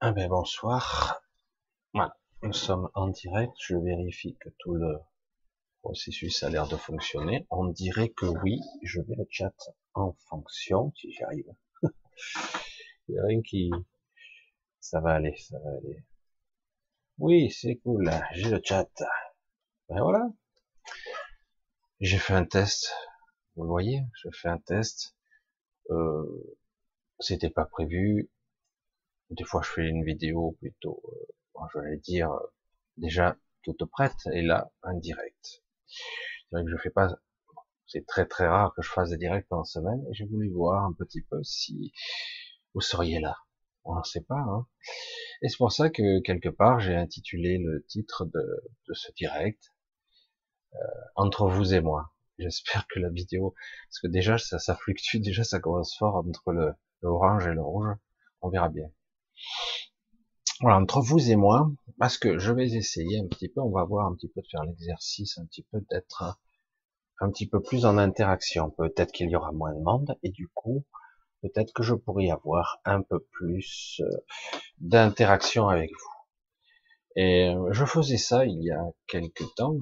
Ah ben bonsoir. Voilà, nous sommes en direct. Je vérifie que tout le processus a l'air de fonctionner. On dirait que oui. Je mets le chat en fonction, si j'y arrive. Il n'y a rien qui... Ça va aller, ça va aller. Oui, c'est cool. J'ai le chat. Ben voilà. J'ai fait un test. Vous le voyez, je fais un test. Euh, C'était pas prévu des fois, je fais une vidéo plutôt, euh, je vais dire, euh, déjà toute prête, et là, un direct. C'est vrai que je fais pas, c'est très très rare que je fasse des directs en semaine, et j'ai voulu voir un petit peu si vous seriez là. On ne sait pas. Hein. Et c'est pour ça que quelque part, j'ai intitulé le titre de, de ce direct euh, entre vous et moi. J'espère que la vidéo, parce que déjà ça, ça fluctue, déjà ça commence fort entre le, le orange et le rouge. On verra bien. Voilà, entre vous et moi, parce que je vais essayer un petit peu, on va voir un petit peu de faire l'exercice, un petit peu d'être un petit peu plus en interaction. Peut-être qu'il y aura moins de monde, et du coup, peut-être que je pourrais avoir un peu plus euh, d'interaction avec vous. Et euh, je faisais ça il y a quelques temps,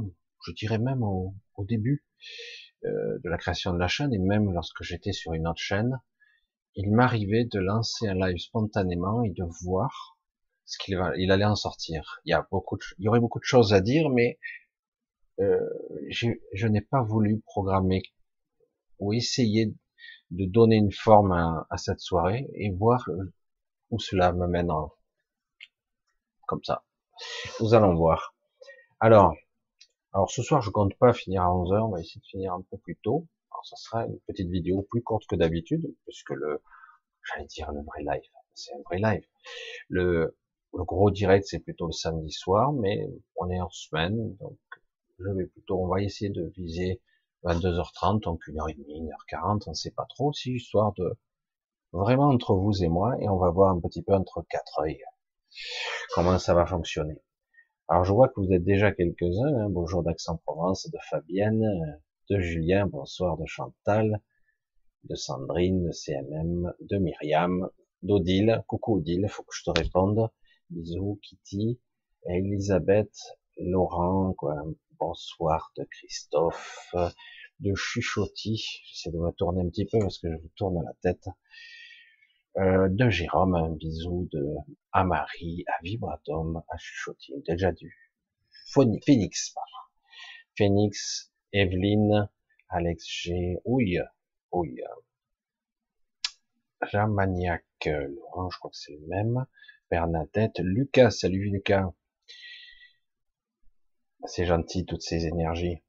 je dirais même au, début euh, de la création de la chaîne, et même lorsque j'étais sur une autre chaîne, il m'arrivait de lancer un live spontanément et de voir ce qu'il allait en sortir. Il y aurait beaucoup de choses à dire, mais euh, je n'ai pas voulu programmer ou essayer de donner une forme à, cette soirée et voir où cela me mène comme ça. Nous allons voir. Alors, alors ce soir, je compte pas finir à 11h, on va essayer de finir un peu plus tôt. Ça sera une petite vidéo plus courte que d'habitude, puisque le, j'allais dire le vrai live, c'est un vrai live. Le, le gros direct, c'est plutôt le samedi soir, mais on est en semaine, donc je vais plutôt, on va essayer de viser 22h30, donc 1h30, 1h40, on ne sait pas trop, si histoire de vraiment entre vous et moi, et on va voir un petit peu entre quatre œils comment ça va fonctionner. Alors je vois que vous êtes déjà quelques-uns, hein. bonjour d'Aix-en-Provence, de Fabienne, de Julien, bonsoir de Chantal, de Sandrine, de CMM, de Myriam, d'Odile, coucou Odile, faut que je te réponde, bisous Kitty, Elisabeth, Laurent, quoi, bonsoir de Christophe, de Chuchotis, j'essaie de me tourner un petit peu parce que je vous tourne la tête, euh, de Jérôme, un bisou de Amari, à Vibratom, à Chuchotis, déjà du Phoenix, pardon. Phoenix, Evelyne, Alex G, Ouille, Ouille, Jean Maniac, Laurent, je crois que c'est le même, Bernadette, Lucas, salut Lucas, c'est gentil toutes ces énergies,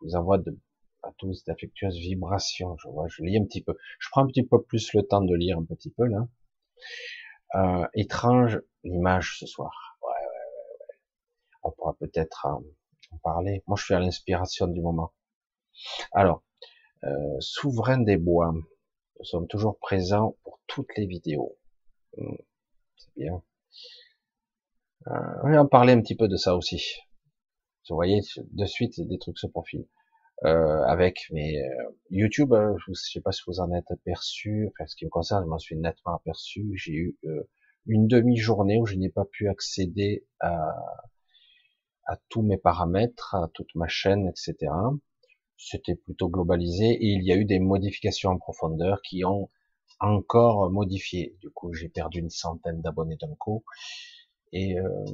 je vous envoie de, à tous d'affectueuses vibrations, je vois, je lis un petit peu, je prends un petit peu plus le temps de lire un petit peu là, euh, étrange l'image ce soir, ouais, ouais, ouais, ouais. on pourra peut-être parler, moi je suis à l'inspiration du moment. Alors, euh, Souverain des bois, nous sommes toujours présents pour toutes les vidéos. Hmm, c'est bien. Euh, on va en parler un petit peu de ça aussi. Vous voyez, de suite, des trucs se profilent. Euh, avec mes euh, YouTube, euh, je sais pas si vous en êtes aperçu, enfin ce qui me concerne, je m'en suis nettement aperçu, j'ai eu une demi-journée où je n'ai pas pu accéder à, à tous mes paramètres, à toute ma chaîne, etc c'était plutôt globalisé et il y a eu des modifications en profondeur qui ont encore modifié. Du coup, j'ai perdu une centaine d'abonnés d'un coup et euh,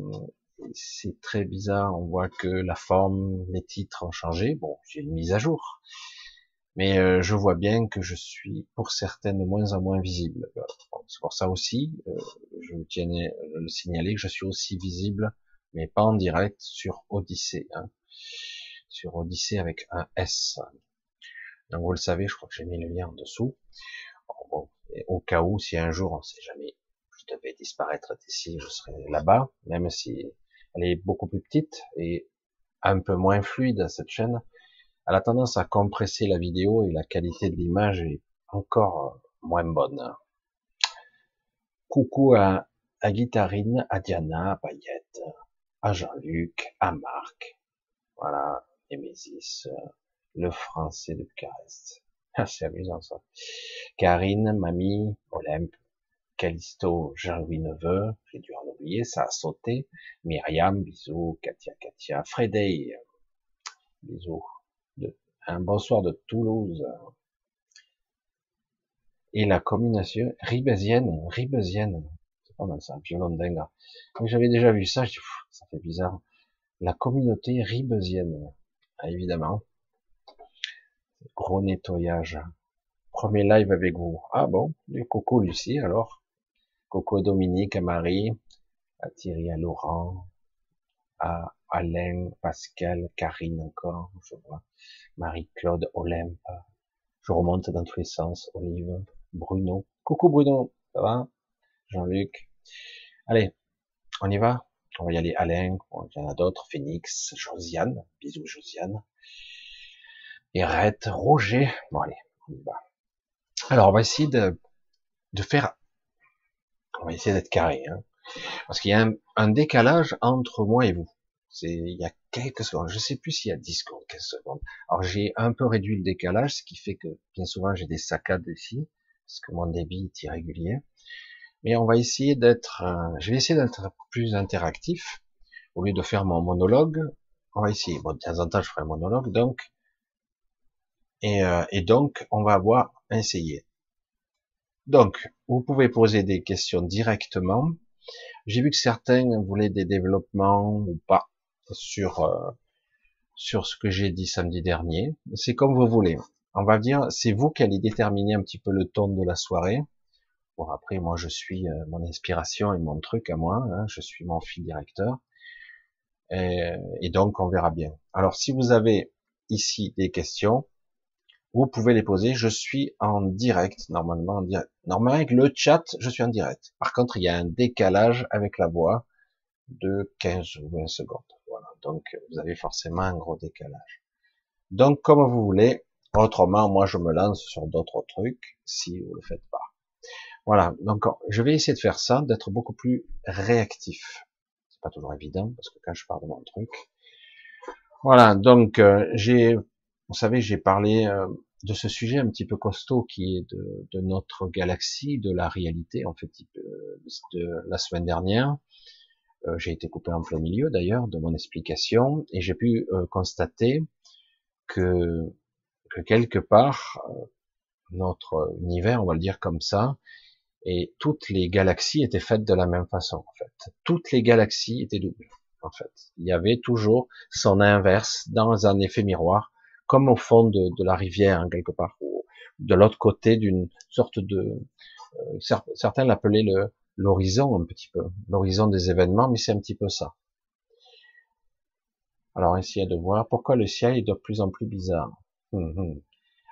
c'est très bizarre. On voit que la forme, les titres ont changé. Bon, j'ai une mise à jour, mais euh, je vois bien que je suis pour certaines de moins en moins visible. C'est pour ça aussi, euh, je tiens à le signaler que je suis aussi visible, mais pas en direct sur Odyssée. Hein sur Odyssée avec un S. Donc vous le savez, je crois que j'ai mis le lien en dessous. Bon, au cas où, si un jour, on sait jamais, je devais disparaître d'ici, je serai là-bas, même si elle est beaucoup plus petite et un peu moins fluide cette chaîne. Elle a tendance à compresser la vidéo et la qualité de l'image est encore moins bonne. Coucou à, à Guitarine, à Diana, à Payette, à Jean-Luc, à Marc. Voilà, Nemesis, euh, le français de Bucarest. Ah, c'est amusant ça. Karine, Mamie, Olympe, Calisto, Jean-Louis Neveu, j'ai dû en oublier, ça a sauté. Myriam, bisous, Katia, Katia, Frédéric, bisous. un bonsoir de Toulouse. Et la combinaison ribésienne, ribésienne, c'est pas mal ça, violon dingue. j'avais déjà vu ça, ça fait bizarre. La communauté ribésienne, ah, évidemment. Gros nettoyage. Premier live avec vous. Ah bon, du coucou Lucie alors. Coucou Dominique, à Marie, à Thierry, à Laurent, à Alain, Pascal, Karine encore, je vois. Marie-Claude, Olympe. Je remonte dans tous les sens. Olive, Bruno. Coucou Bruno, ça va? Jean-Luc. Allez, on y va On va y aller. Alain, il y en a d'autres. Phoenix, Josiane. Bisous Josiane. Erette, Roger. Bon allez, on y va. Alors on va essayer de, de faire... On va essayer d'être carré. Hein, parce qu'il y a un, décalage entre moi et vous. C'est, il y a quelques secondes. Je sais plus s'il y a 10 secondes, 15 secondes. Alors j'ai un peu réduit le décalage, ce qui fait que bien souvent j'ai des saccades ici parce que mon débit est irrégulier. Mais on va essayer d'être, euh, je vais essayer d'être plus interactif au lieu de faire mon monologue. On va essayer. Bon, de temps en temps, je ferai monologue, donc. Et, euh, et donc, on va avoir essayé. Donc, vous pouvez poser des questions directement. J'ai vu que certains voulaient des développements ou pas sur euh, sur ce que j'ai dit samedi dernier. C'est comme vous voulez on va dire, c'est vous qui allez déterminer un petit peu le ton de la soirée. Bon, après, moi, je suis euh, mon inspiration et mon truc à moi, hein, je suis mon fil directeur. Et, donc, on verra bien. Alors, si vous avez ici des questions, vous pouvez les poser. Je suis en direct, normalement, en direct. Normalement, avec le chat, je suis en direct. Par contre, il y a un décalage avec la voix de 15 ou 20 secondes. Voilà. Donc, vous avez forcément un gros décalage. Donc, comme vous voulez, Autrement, moi, je me lance sur d'autres trucs si vous le faites pas. Voilà. Donc, je vais essayer de faire ça, d'être beaucoup plus réactif. C'est pas toujours évident parce que quand je parle de mon truc, voilà. Donc, euh, j'ai, vous savez, j'ai parlé euh, de ce sujet un petit peu costaud qui est de, notre galaxie, de la réalité, en fait, de la semaine dernière. Euh, j'ai été coupé en plein milieu d'ailleurs de mon explication et j'ai pu constater que que quelque part, euh, notre univers, on va le dire comme ça, et toutes les galaxies étaient faites de la même façon, en fait. Toutes les galaxies étaient doubles, en fait. Il y avait toujours son inverse dans un effet miroir, comme au fond de, la rivière, hein, quelque part, ou de l'autre côté d'une sorte de... Euh, certains l'appelaient l'horizon un petit peu, l'horizon des événements, mais c'est un petit peu ça. Alors, essayez de voir pourquoi le ciel est de plus en plus bizarre. Hum, hum.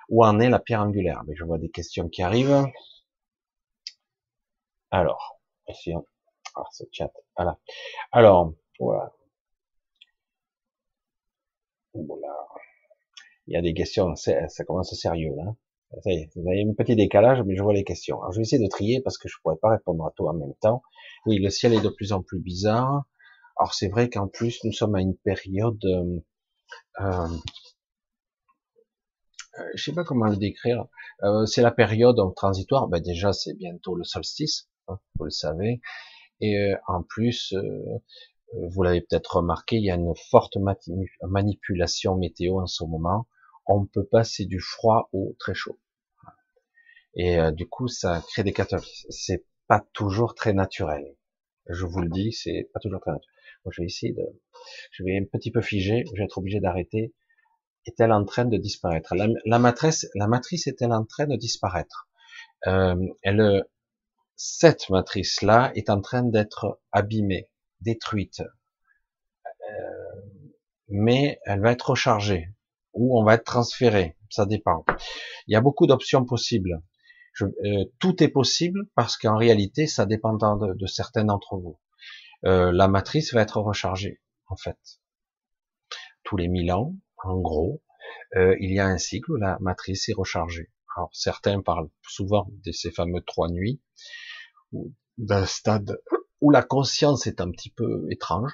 Où en est la pierre angulaire? Mais je vois des questions qui arrivent. Alors, essayons. Ah, ce chat. Voilà. Alors, voilà. Il y a des questions, ça commence sérieux là. Vous avez un petit décalage, mais je vois les questions. Alors, je vais essayer de trier parce que je pourrais pas répondre à tout en même temps. Oui, le ciel est de plus en plus bizarre. Alors, c'est vrai qu'en plus, nous sommes à une période euh euh, je sais pas comment le décrire. Euh, c'est la période transitoire. Ben déjà, c'est bientôt le solstice, hein, vous le savez. Et euh, en plus, vous l'avez peut-être remarqué, il y a une forte manipulation météo en ce moment. On peut passer du froid au très chaud. Et du coup, ça crée des catastrophes. C'est pas toujours très naturel. Je vous le dis, c'est pas toujours très naturel. Je vais essayer de, je vais un petit peu figer. Je vais être obligé d'arrêter est-elle en train de disparaître? La, matrice, la matrice est-elle en train de disparaître? Euh, elle, Cette matrice-là est en train d'être abîmée, détruite, euh, mais elle va être rechargée ou on va être transféré, ça dépend. Il y a beaucoup d'options possibles. Euh, tout est possible parce qu'en réalité, ça dépend de, de certains d'entre vous. Euh, la matrice va être rechargée, en fait. Tous les mille ans, en gros, il y a un cycle où la matrice est rechargée. Alors certains parlent souvent de ces fameux trois nuits, d'un stade où la conscience est un petit peu étrange.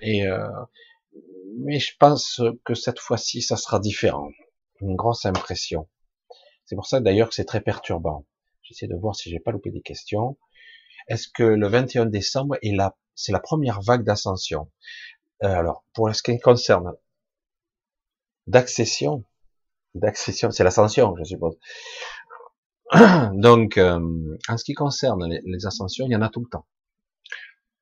Et euh, mais je pense que cette fois-ci, ça sera différent. Une grosse impression. C'est pour ça d'ailleurs que c'est très perturbant. J'essaie de voir si j'ai pas loupé des questions. Est-ce que le 21 décembre est la, c'est la première vague d'ascension? Euh, Alors, pour ce qui concerne d'accession, d'accession, c'est l'ascension, je suppose. Donc, euh, en ce qui concerne les, ascensions, il y en a tout le temps.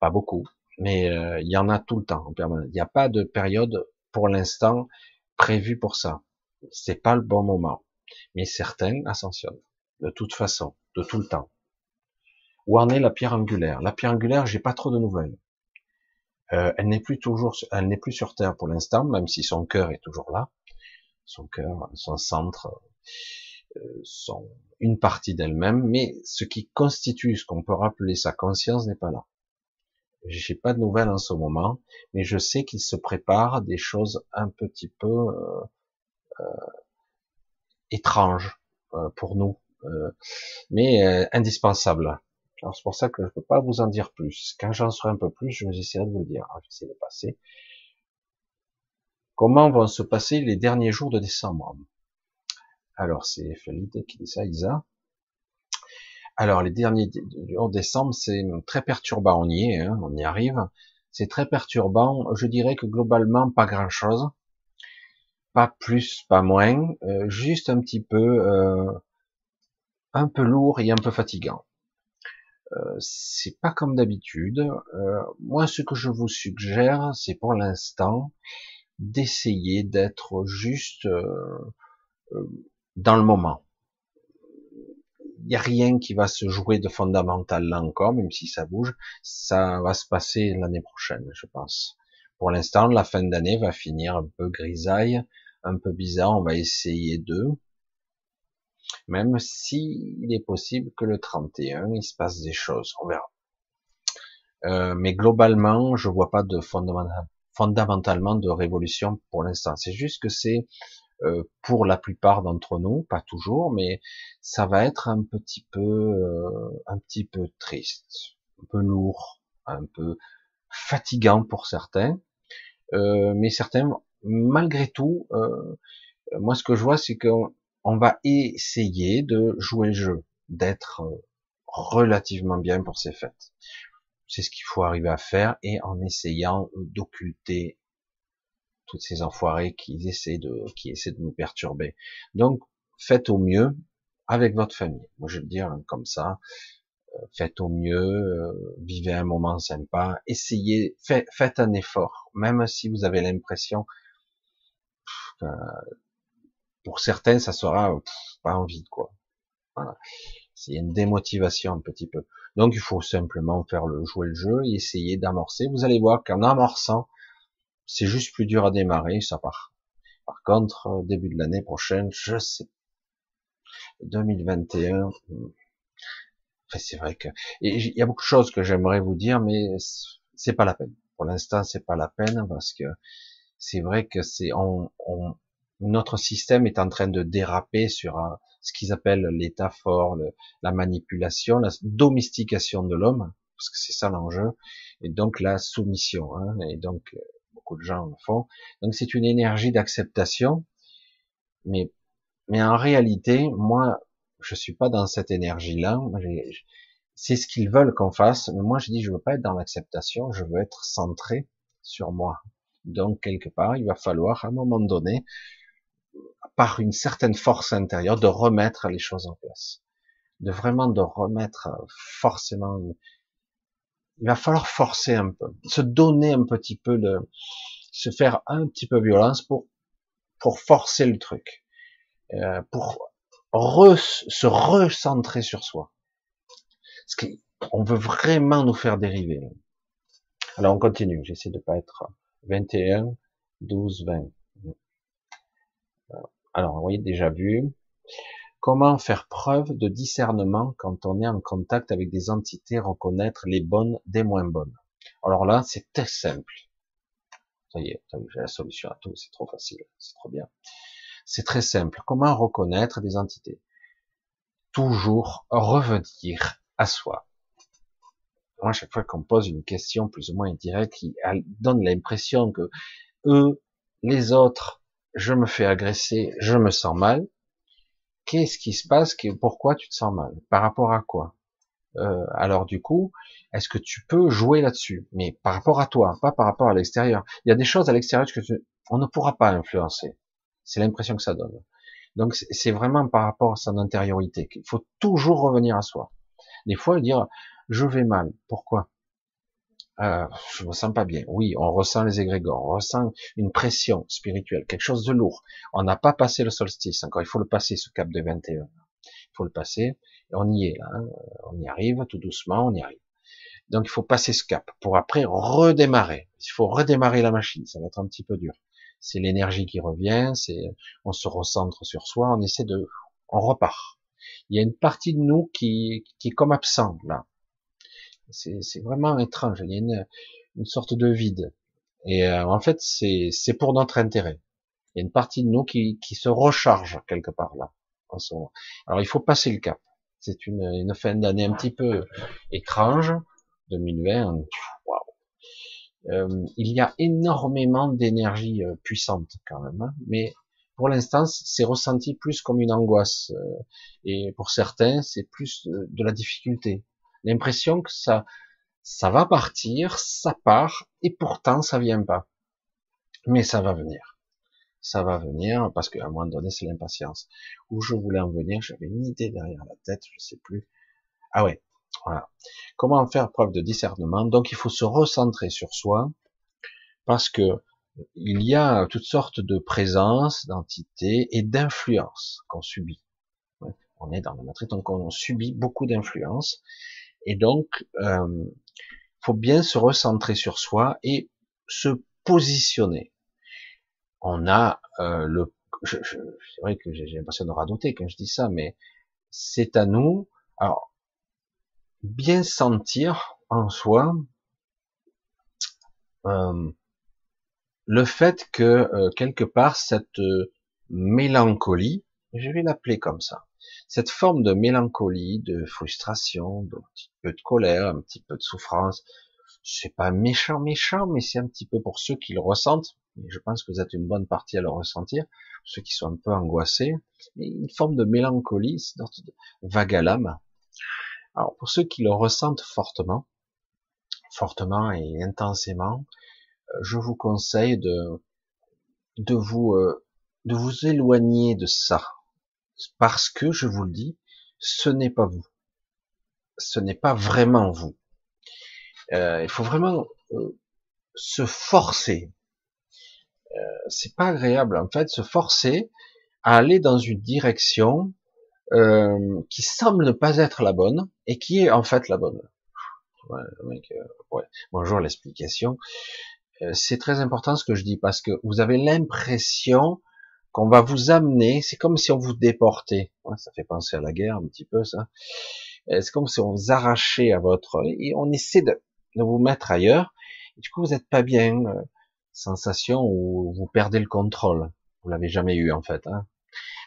Pas beaucoup, mais euh, il y en a tout le temps. Il n'y a pas de période pour l'instant prévue pour ça. C'est pas le bon moment. Mais certains ascensionnent de toute façon, de tout le temps. Où en est la pierre angulaire? La pierre angulaire, j'ai pas trop de nouvelles. Euh, elle n'est plus toujours, elle n'est plus sur Terre pour l'instant, même si son cœur est toujours là. Son cœur, son centre, sont une partie d'elle-même, mais ce qui constitue ce qu'on peut rappeler sa conscience n'est pas là. J'ai pas de nouvelles en ce moment, mais je sais qu'il se prépare des choses un petit peu euh, euh étranges euh, pour nous, mais indispensables. Alors c'est pour ça que je peux pas vous en dire plus. Quand j'en saurai un peu plus, je vais essayer de vous le dire. J'essaie de passer. Comment vont se passer les derniers jours de décembre? Alors, c'est Félix qui dit ça, Isa. Alors, les derniers du décembre, c'est très perturbant. On y est, hein, on y arrive. C'est très perturbant. Je dirais que globalement, pas grand-chose. Pas plus, pas moins. Euh, juste un petit peu, euh, un peu lourd et un peu fatigant. Euh, c'est pas comme d'habitude. Moi, ce que je vous suggère, c'est pour l'instant d'essayer d'être juste dans le moment. Il n'y a rien qui va se jouer de fondamental là encore, même si ça bouge. Ça va se passer l'année prochaine, je pense. Pour l'instant, la fin d'année va finir un peu grisaille, un peu bizarre. On va essayer de, même si il est possible que le 31, il se passe des choses. On verra. Euh, mais globalement, je vois pas de fondamentalement de révolution pour l'instant. C'est juste que c'est euh, pour la plupart d'entre nous, pas toujours, mais ça va être un petit peu, euh, un petit peu triste, un peu lourd, un peu fatigant pour certains, euh, mais certains, malgré tout, moi ce que je vois, c'est qu'on on va essayer de jouer le jeu, d'être relativement bien pour ces fêtes. C'est ce qu'il faut arriver à faire et en essayant d'occulter toutes ces enfoirés qui essaient de, qui de nous perturber. Donc, faites au mieux avec votre famille. Moi, je veux dire comme ça. Euh, faites au mieux, euh, vivez un moment sympa, essayez, faites un effort, même si vous avez l'impression, pour certains, ça sera pas envie, quoi. Voilà. C'est une démotivation un petit peu. Donc, il faut simplement faire le jouer le jeu et essayer d'amorcer. Vous allez voir qu'en amorçant, c'est juste plus dur à démarrer, ça part. Par contre, au début de l'année prochaine, je sais. 2021, hmm. enfin, c'est vrai que, il y a beaucoup de choses que j'aimerais vous dire, mais c'est pas la peine. Pour l'instant, c'est pas la peine parce que c'est vrai que c'est, on, notre système est en train de déraper sur ce qu'ils appellent l'état fort, la manipulation, la domestication de l'homme, parce que c'est ça l'enjeu, et donc la soumission. Hein, et donc beaucoup de gens le font. Donc c'est une énergie d'acceptation, mais mais en réalité, moi, je suis pas dans cette énergie-là. C'est ce qu'ils veulent qu'on fasse, mais moi je dis je veux pas être dans l'acceptation, je veux être centré sur moi. Donc quelque part, il va falloir à un moment donné, par une certaine force intérieure, de remettre les choses en place, de vraiment de remettre forcément il va falloir forcer un peu, se donner un petit peu de, se faire un petit peu violence pour pour forcer le truc, euh, pour se recentrer sur soi. Parce qu'on veut vraiment nous faire dériver. Alors on continue. J'essaie de pas être 21, 12, 20. Alors, vous voyez déjà vu. Comment faire preuve de discernement quand on est en contact avec des entités, reconnaître les bonnes des moins bonnes? Alors là, c'est très simple. Ça y est, j'ai la solution à tout, c'est trop facile, c'est trop bien. C'est très simple. Comment reconnaître des entités? Toujours revenir à soi. Moi, à chaque fois qu'on pose une question plus ou moins indirecte qui donne l'impression que eux, les autres, je me fais agresser, je me sens mal, Qu'est-ce qui se passe Pourquoi tu te sens mal? Par rapport à quoi? Euh, Alors du coup, est-ce que tu peux jouer là-dessus? Mais par rapport à toi, pas par rapport à l'extérieur. Il y a des choses à l'extérieur que on ne pourra pas influencer. C'est l'impression que ça donne. Donc c'est vraiment par rapport à son intériorité qu'il faut toujours revenir à soi. Des fois, dire je vais mal. Pourquoi? Euh, Je me sens pas bien. Oui, on ressent les égrégores, on ressent une pression spirituelle, quelque chose de lourd. On n'a pas passé le solstice encore. Il faut le passer ce cap de 21. Il faut le passer. Et on y est là. Hein. On y arrive tout doucement. On y arrive. Donc il faut passer ce cap pour après redémarrer. Il faut redémarrer la machine. Ça va être un petit peu dur c'est l'énergie qui revient, c'est on se recentre sur soi, on essaie de, on repart. Il y a une partie de nous qui, qui est comme absent là. C'est vraiment étrange. Il y a une, une sorte de vide. Et euh, en fait, c'est pour notre intérêt. Il y a une partie de nous qui, qui se recharge quelque part là. Alors il faut passer le cap. C'est une, une fin d'année un petit peu étrange, 2020. Waouh euh, il y a énormément d'énergie euh, puissante quand même, hein. mais pour l'instant, c'est ressenti plus comme une angoisse. Euh, et pour certains, c'est plus de la difficulté. L'impression que ça, ça va partir, ça part, et pourtant ça vient pas. Mais ça va venir. Ça va venir parce qu'à un moment donné, c'est l'impatience. Où je voulais en venir, j'avais une idée derrière la tête, je sais plus. Ah ouais, voilà. Comment faire preuve de discernement? Donc il faut se recentrer sur soi parce que il y a toutes sortes de présences, d'entités et d'influences qu'on subit. On est dans la matrice, donc on subit beaucoup d'influences. Et donc, euh, faut bien se recentrer sur soi et se positionner. On a euh, le, c'est vrai que j'ai l'impression de radoter quand je dis ça, mais c'est à nous. Alors, bien sentir en soi euh, le fait que euh, quelque part cette euh, mélancolie, je vais l'appeler comme ça, cette forme de mélancolie, de frustration, de petit peu de colère, un petit peu de souffrance, c'est pas méchant méchant, mais c'est un petit peu pour ceux qui le ressentent. Et je pense que vous êtes une bonne partie à le ressentir, ceux qui sont un peu angoissés, une forme de mélancolie, c'est vague à l'âme, alors pour ceux qui le ressentent fortement, fortement et intensément, euh, je vous conseille de de vous euh, de vous éloigner de ça, parce que je vous le dis, ce n'est pas vous, ce n'est pas vraiment vous. Euh, il faut vraiment se forcer. c'est pas agréable en fait, se forcer à aller dans une direction euh, qui semble ne pas être la bonne et qui est en fait la bonne. Ouais, mec, euh, ouais. Bonjour l'explication. Euh, c'est très important ce que je dis parce que vous avez l'impression qu'on va vous amener, c'est comme si on vous déportait. Ça fait penser à la guerre un petit peu ça. C'est comme si on vous arrachait à votre et on essaie de, de vous mettre ailleurs. Et du coup, vous n'êtes pas bien. sensation où vous perdez le contrôle. Vous l'avez jamais eu en fait. Hein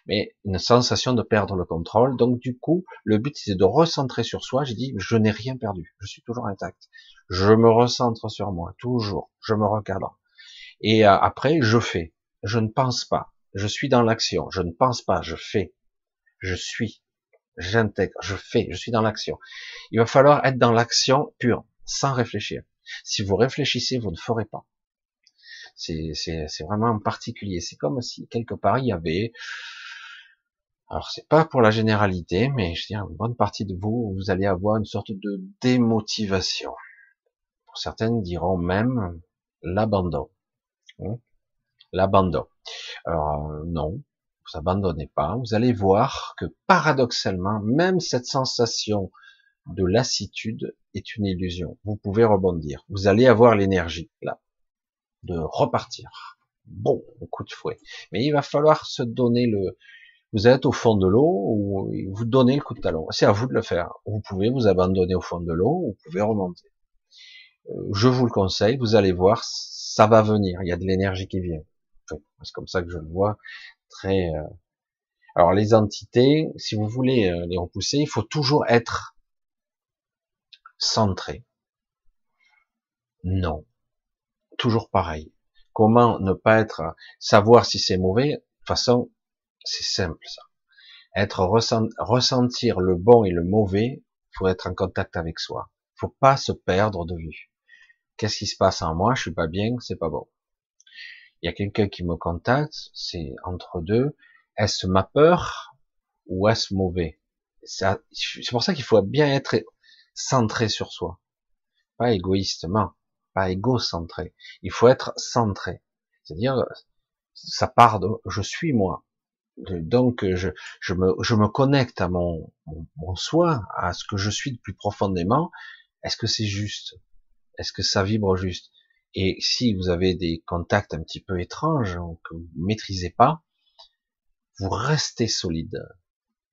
mais une sensation de perdre le contrôle. Donc du coup, le but c'est de recentrer sur soi. J'ai dit, je n'ai rien perdu, je suis toujours intact. Je me recentre sur moi, toujours. Je me recadre. Et euh, après, je fais. Je ne pense pas. Je suis dans l'action. Je ne pense pas. Je fais. Je suis. J'intègre. Je fais. Je suis dans l'action. Il va falloir être dans l'action pure, sans réfléchir. Si vous réfléchissez, vous ne ferez pas. C'est vraiment particulier. C'est comme si quelque part il y avait alors c'est pas pour la généralité, mais je dis une bonne partie de vous, vous allez avoir une sorte de démotivation. Pour certaines diront même l'abandon. Hein? L'abandon. Alors euh, non, vous abandonnez pas. Vous allez voir que paradoxalement, même cette sensation de lassitude est une illusion. Vous pouvez rebondir. Vous allez avoir l'énergie là de repartir. Bon, coup de fouet. Mais il va falloir se donner le, vous êtes au fond de l'eau ou vous donnez le coup de talon. C'est à vous de le faire. Vous pouvez vous abandonner au fond de l'eau ou vous pouvez remonter. Euh, je vous le conseille, vous allez voir, ça va venir. Il y a de l'énergie qui vient. C'est comme ça que je le vois. Très. Euh, alors les entités, si vous voulez euh, les repousser, il faut toujours être centré. Non, toujours pareil. Comment ne pas être savoir si c'est mauvais? De toute façon, c'est simple ça. être ressentir le bon et le mauvais, faut être en contact avec soi. Faut pas se perdre de vue. Qu'est-ce qui se passe en moi? Je suis pas bien, c'est pas bon. Il y a quelqu'un qui me contacte, c'est entre deux. Est-ce ma peur ou est-ce mauvais? C'est pour ça qu'il faut bien être centré sur soi, pas égoïstement, pas égocentré. Il faut être centré, c'est-à-dire ça part de je suis moi. Donc je, me, connecte à mon soi, à ce que je suis de plus profondément. Est-ce que c'est juste? Est-ce que ça vibre juste? Et si vous avez des contacts un petit peu étranges que vous maîtrisez pas, vous restez solide.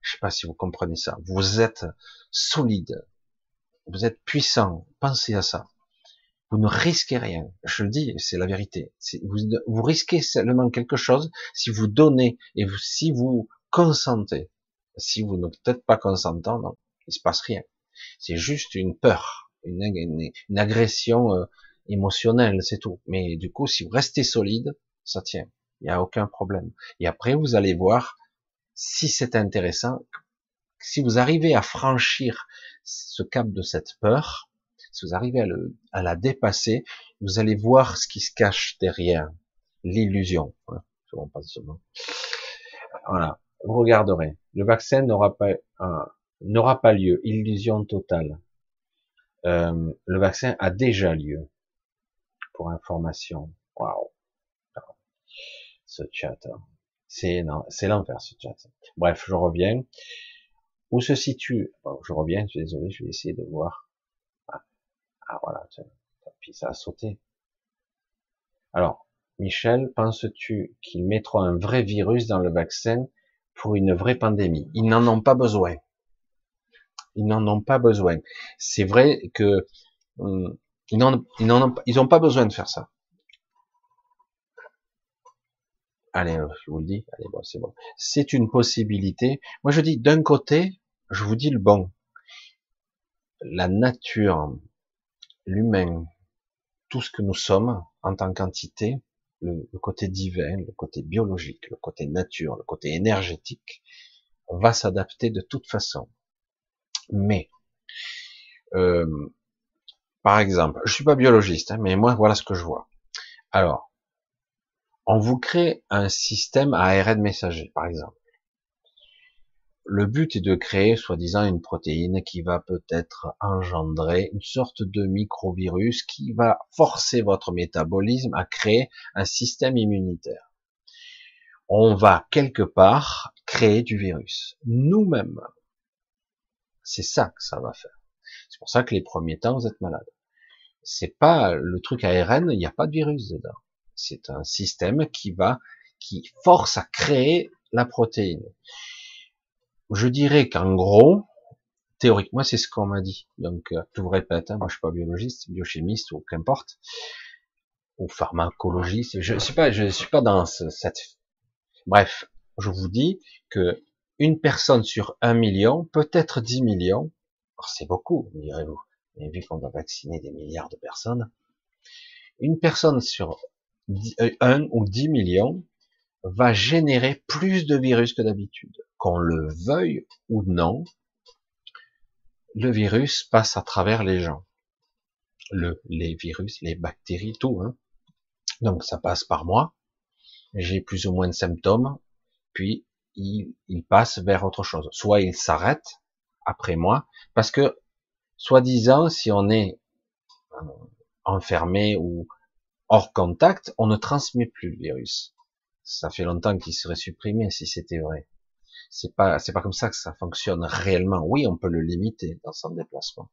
Je sais pas si vous comprenez ça. Vous êtes solide. Vous êtes puissant. Pensez à ça. Vous ne risquez rien. Je le dis, c'est la vérité. Vous, risquez seulement quelque chose si vous donnez et si vous consentez. Si vous n'êtes pas consentant, non, il se passe rien. C'est juste une peur, une, une, une agression euh, émotionnelle, c'est tout. Mais du coup, si vous restez solide, ça tient. Il n'y a aucun problème. Et après, vous allez voir si c'est intéressant, si vous arrivez à franchir ce cap de cette peur, si vous arrivez à, le, à la dépasser, vous allez voir ce qui se cache derrière l'illusion. Voilà, vous regarderez. Le vaccin n'aura pas n'aura pas lieu. Illusion totale. Euh, le vaccin a déjà lieu. Pour information. Waouh. Ce chat. Hein. C'est c'est l'enfer ce chat. Bref, je reviens. Où se situe Je reviens. Je suis désolé. Je vais essayer de voir. Ah voilà, puis ça a sauté. Alors, Michel, penses-tu qu'ils mettront un vrai virus dans le vaccin pour une vraie pandémie? Ils n'en ont pas besoin. Ils n'en ont pas besoin. C'est vrai que hum, ils n'ont ils ont pas besoin de faire ça. Allez, je vous le dis. Allez, bon, c'est bon. C'est une possibilité. Moi, je dis d'un côté, je vous dis le bon. La nature l'humain, tout ce que nous sommes en tant qu'entité, le, côté divin, le côté biologique, le côté nature, le côté énergétique, va s'adapter de toute façon. Mais, euh, par exemple, je suis pas biologiste, hein, mais moi voilà ce que je vois. Alors, on vous crée un système ARN messager, par exemple. Le but est de créer, soi-disant, une protéine qui va peut-être engendrer une sorte de microvirus qui va forcer votre métabolisme à créer un système immunitaire. On va quelque part créer du virus, nous-mêmes. C'est ça que ça va faire. C'est pour ça que les premiers temps, vous êtes malade. C'est pas le truc ARN, il n'y a pas de virus dedans. C'est un système qui va, qui force à créer la protéine je dirais qu'en gros, théoriquement, c'est ce qu'on m'a dit. Donc, euh, je vous répète, hein, moi je suis pas biologiste, biochimiste ou qu'importe, ou pharmacologiste. Je suis pas, je suis pas dans cette. Bref, je vous dis que une personne sur un million, peut-être dix millions, c'est beaucoup, direz-vous. Mais vu qu'on va vacciner des milliards de personnes, une personne sur euh, un ou dix millions va générer plus de virus que d'habitude qu'on le veuille ou non, le virus passe à travers les gens. Le, les virus, les bactéries, tout. Hein. Donc ça passe par moi. J'ai plus ou moins de symptômes, puis il, il passe vers autre chose. Soit il s'arrête après moi, parce que soi-disant, si on est euh, enfermé ou hors contact, on ne transmet plus le virus. Ça fait longtemps qu'il serait supprimé si c'était vrai. C'est pas, c'est pas comme ça que ça fonctionne réellement. Oui, on peut le limiter dans son déplacement.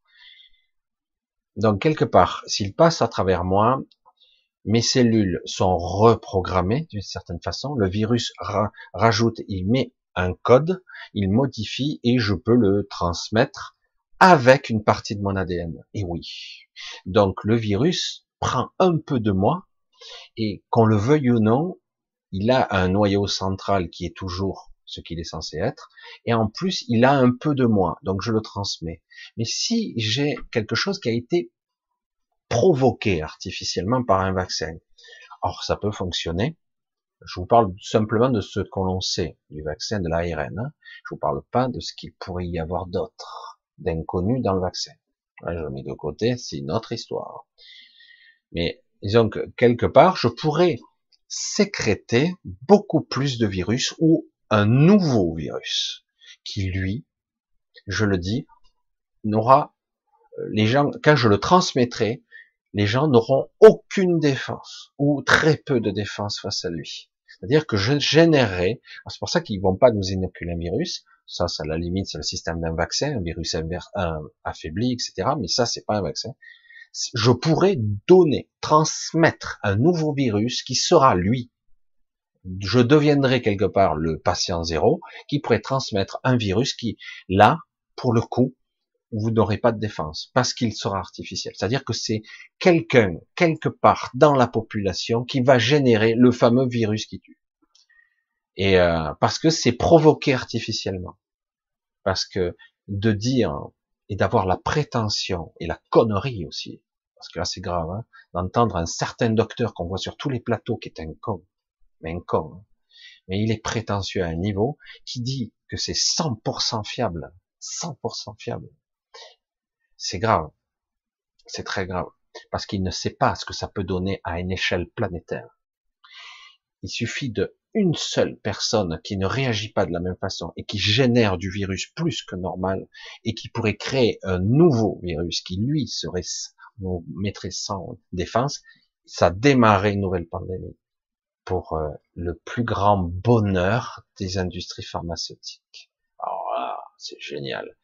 Donc quelque part, s'il passe à travers moi, mes cellules sont reprogrammées d'une certaine façon. Le virus rajoute, il met un code, il modifie et je peux le transmettre avec une partie de mon ADN. Et oui. Donc le virus prend un peu de moi et qu'on le veuille ou non, il a un noyau central qui est toujours ce qu'il est censé être, et en plus il a un peu de moi, donc je le transmets. Mais si j'ai quelque chose qui a été provoqué artificiellement par un vaccin, or ça peut fonctionner, Je vous parle simplement de ce qu'on l'on sait du vaccin de l'ARN. Hein. Je vous parle pas de ce qu'il pourrait y avoir d'autre, d'inconnu dans le vaccin. je le mets de côté, c'est une autre histoire. Mais disons que quelque part, je pourrais sécréter beaucoup plus de virus ou un nouveau virus qui, lui, je le dis, n'aura euh, les gens, quand je le transmettrai, les gens n'auront aucune défense ou très peu de défense face à lui. C'est-à-dire que je générerai, c'est pour ça qu'ils vont pas nous inoculer un virus, ça, ça à la limite, c'est le système d'un vaccin, un virus affaibli, etc. Mais ça, c'est pas un vaccin. Je pourrais donner, transmettre un nouveau virus qui sera lui. Je deviendrai quelque part le patient zéro qui pourrait transmettre un virus qui, là, pour le coup, vous n'aurez pas de défense parce qu'il sera artificiel. C'est-à-dire que c'est quelqu'un, quelque part dans la population, qui va générer le fameux virus qui tue. Et euh, parce que c'est provoqué artificiellement. Parce que de dire et d'avoir la prétention et la connerie aussi, parce que là c'est grave, hein, d'entendre un certain docteur qu'on voit sur tous les plateaux qui est un con, mais un con, hein, mais il est prétentieux à un niveau qui dit que c'est 100% fiable, 100% fiable c'est grave. C'est très grave. Parce qu'il ne sait pas ce que ça peut donner à une échelle planétaire. Il suffit de une seule personne qui ne réagit pas de la même façon et qui génère du virus plus que normal et qui pourrait créer un nouveau virus qui lui serait nous mettrait sans défense, ça démarrait une nouvelle pandémie pour euh, le plus grand bonheur des industries pharmaceutiques. Alors là, c'est génial.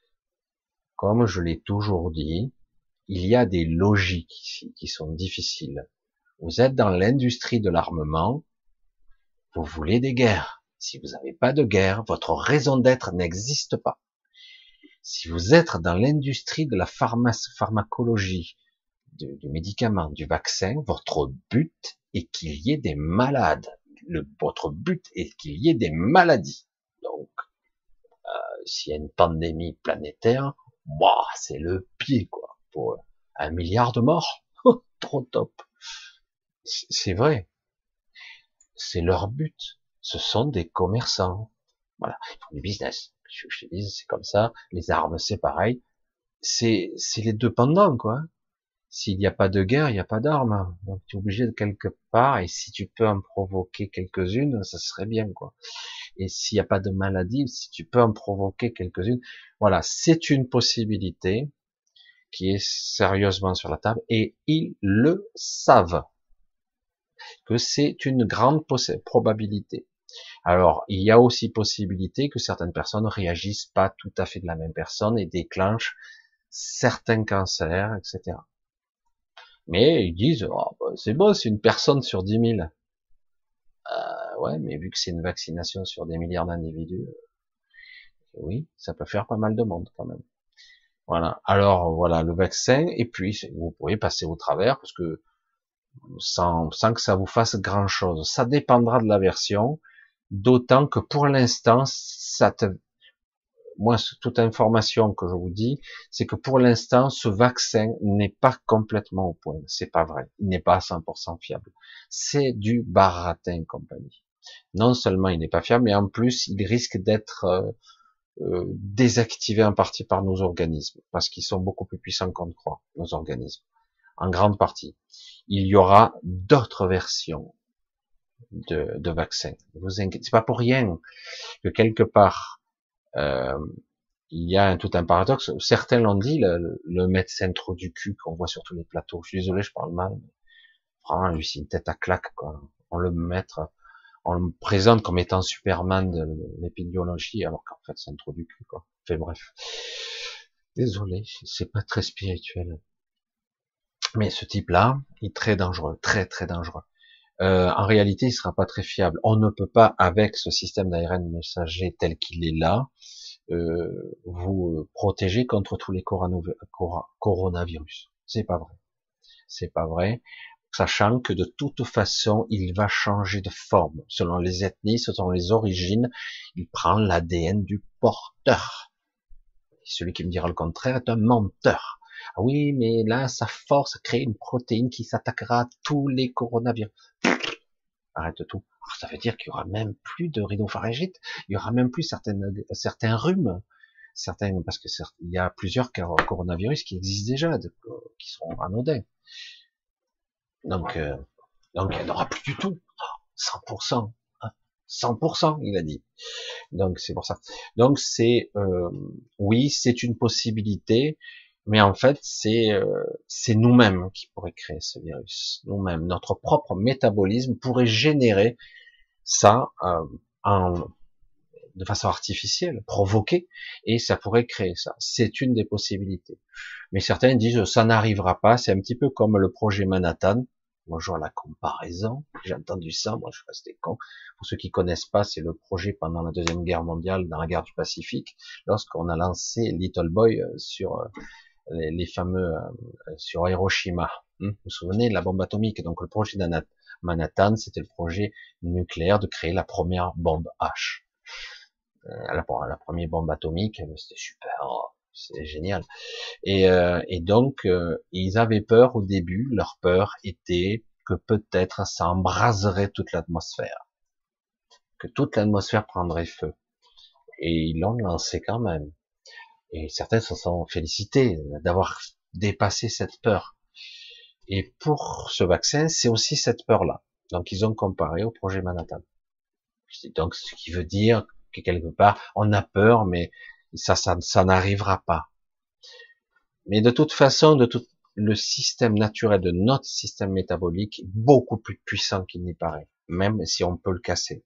Comme je l'ai toujours dit, il y a des logiques ici qui sont difficiles. Vous êtes dans l'industrie de l'armement, vous voulez des guerres. Si vous n'avez pas de guerre, votre raison d'être n'existe pas. Si vous êtes dans l'industrie de la pharmacologie, du, médicament, du vaccin, votre but est qu'il y ait des malades. Le, votre but est qu'il y ait des maladies. Donc, euh, s'il y a une pandémie planétaire, bah, c'est le pied, quoi. Pour un milliard de morts, trop top. C'est vrai. C'est leur but. Ce sont des commerçants. Voilà. Ils font du business. Je, te dis, c'est comme ça. Les armes, c'est pareil. C'est, c'est les deux pendants, quoi. S'il n'y a pas de guerre, il n'y a pas d'armes. Donc tu es obligé de quelque part, et si tu peux en provoquer quelques-unes, ça serait bien, quoi. Et s'il n'y a pas de maladie, si tu peux en provoquer quelques-unes, voilà, c'est une possibilité qui est sérieusement sur la table, et ils le savent que c'est une grande probabilité. Alors, il y a aussi possibilité que certaines personnes réagissent pas tout à fait de la même personne et déclenchent certains cancers, etc. Mais ils disent, oh, c'est bon, c'est une personne sur dix mille. Euh, ouais, mais vu que c'est une vaccination sur des milliards d'individus, euh, oui, ça peut faire pas mal de monde quand même. Voilà. Alors voilà le vaccin, et puis vous pouvez passer au travers parce que sans, sans que ça vous fasse grand chose. Ça dépendra de la version, d'autant que pour l'instant, ça te, moi, toute information que je vous dis, c'est que pour l'instant, ce vaccin n'est pas complètement au point. C'est pas vrai. Il n'est pas à 100% fiable. C'est du baratin compagnie. Non seulement il n'est pas fiable, mais en plus, il risque d'être euh, euh, désactivé en partie par nos organismes, parce qu'ils sont beaucoup plus puissants qu'on ne croit, nos organismes. En grande partie. Il y aura d'autres versions de, de vaccins. Vous inquiétez, c'est pas pour rien que quelque part, euh, il y a tout un paradoxe. Certains l'ont dit, le, médecin trop du cul qu'on voit sur tous les plateaux. Je suis désolé, je parle mal. Mais lui, c'est une tête à claque. On le mettre, on le présente comme étant Superman de l'épidémiologie, alors qu'en fait, c'est un du cul. Quoi. Bref. Désolé, c'est pas très spirituel. Mais ce type-là, il est très dangereux, très très dangereux. Euh, en réalité, il sera pas très fiable. On ne peut pas, avec ce système d'ARN messager tel qu'il est là, euh, vous protéger contre tous les coronavirus. C'est pas vrai. C'est pas vrai. Sachant que de toute façon, il va changer de forme. Selon les ethnies, selon les origines, il prend l'ADN du porteur. celui qui me dira le contraire est un menteur. Ah oui, mais là, sa force crée une protéine qui s'attaquera à tous les coronavirus. arrête tout. ça veut dire qu'il y aura même plus de rhinopharyngite, il y aura même plus certaines, certains rhumes, certains, parce que il y a plusieurs coronavirus qui existent déjà, qui seront anodins. Donc, euh, donc il n'y en aura plus du tout. 100%. 100%, il a dit. Donc c'est pour ça. Donc c'est euh, oui, c'est une possibilité, mais en fait c'est euh, nous-mêmes qui pourrait créer ce virus. Nous-mêmes, notre propre métabolisme pourrait générer ça euh, en, de façon artificielle, provoquer, et ça pourrait créer ça. C'est une des possibilités. Mais certains disent ça n'arrivera pas. C'est un petit peu comme le projet Manhattan. Je vois la comparaison. J'ai entendu ça. Moi, je resté con. Pour ceux qui connaissent pas, c'est le projet pendant la deuxième guerre mondiale, dans la guerre du Pacifique, lorsqu'on a lancé Little Boy euh, sur euh, les, fameux euh, sur Hiroshima. Hmm, vous vous souvenez de la bombe atomique? Donc, le projet Manhattan, c'était le projet nucléaire de créer la première bombe H. la, la première bombe atomique, c'était super c'est génial. Et, euh, et donc, euh, ils avaient peur au début, leur peur était que peut-être ça embraserait toute l'atmosphère, que toute l'atmosphère prendrait feu. Et ils l'ont lancé quand même. Et certains se sont félicités d'avoir dépassé cette peur. Et pour ce vaccin, c'est aussi cette peur-là. Donc ils ont comparé au projet Manhattan. Donc ce qui veut dire que quelque part, on a peur, mais ça, ça, ça n'arrivera pas. Mais de toute façon, de tout, le système naturel de notre système métabolique est beaucoup plus puissant qu'il n'y paraît, même si on peut le casser.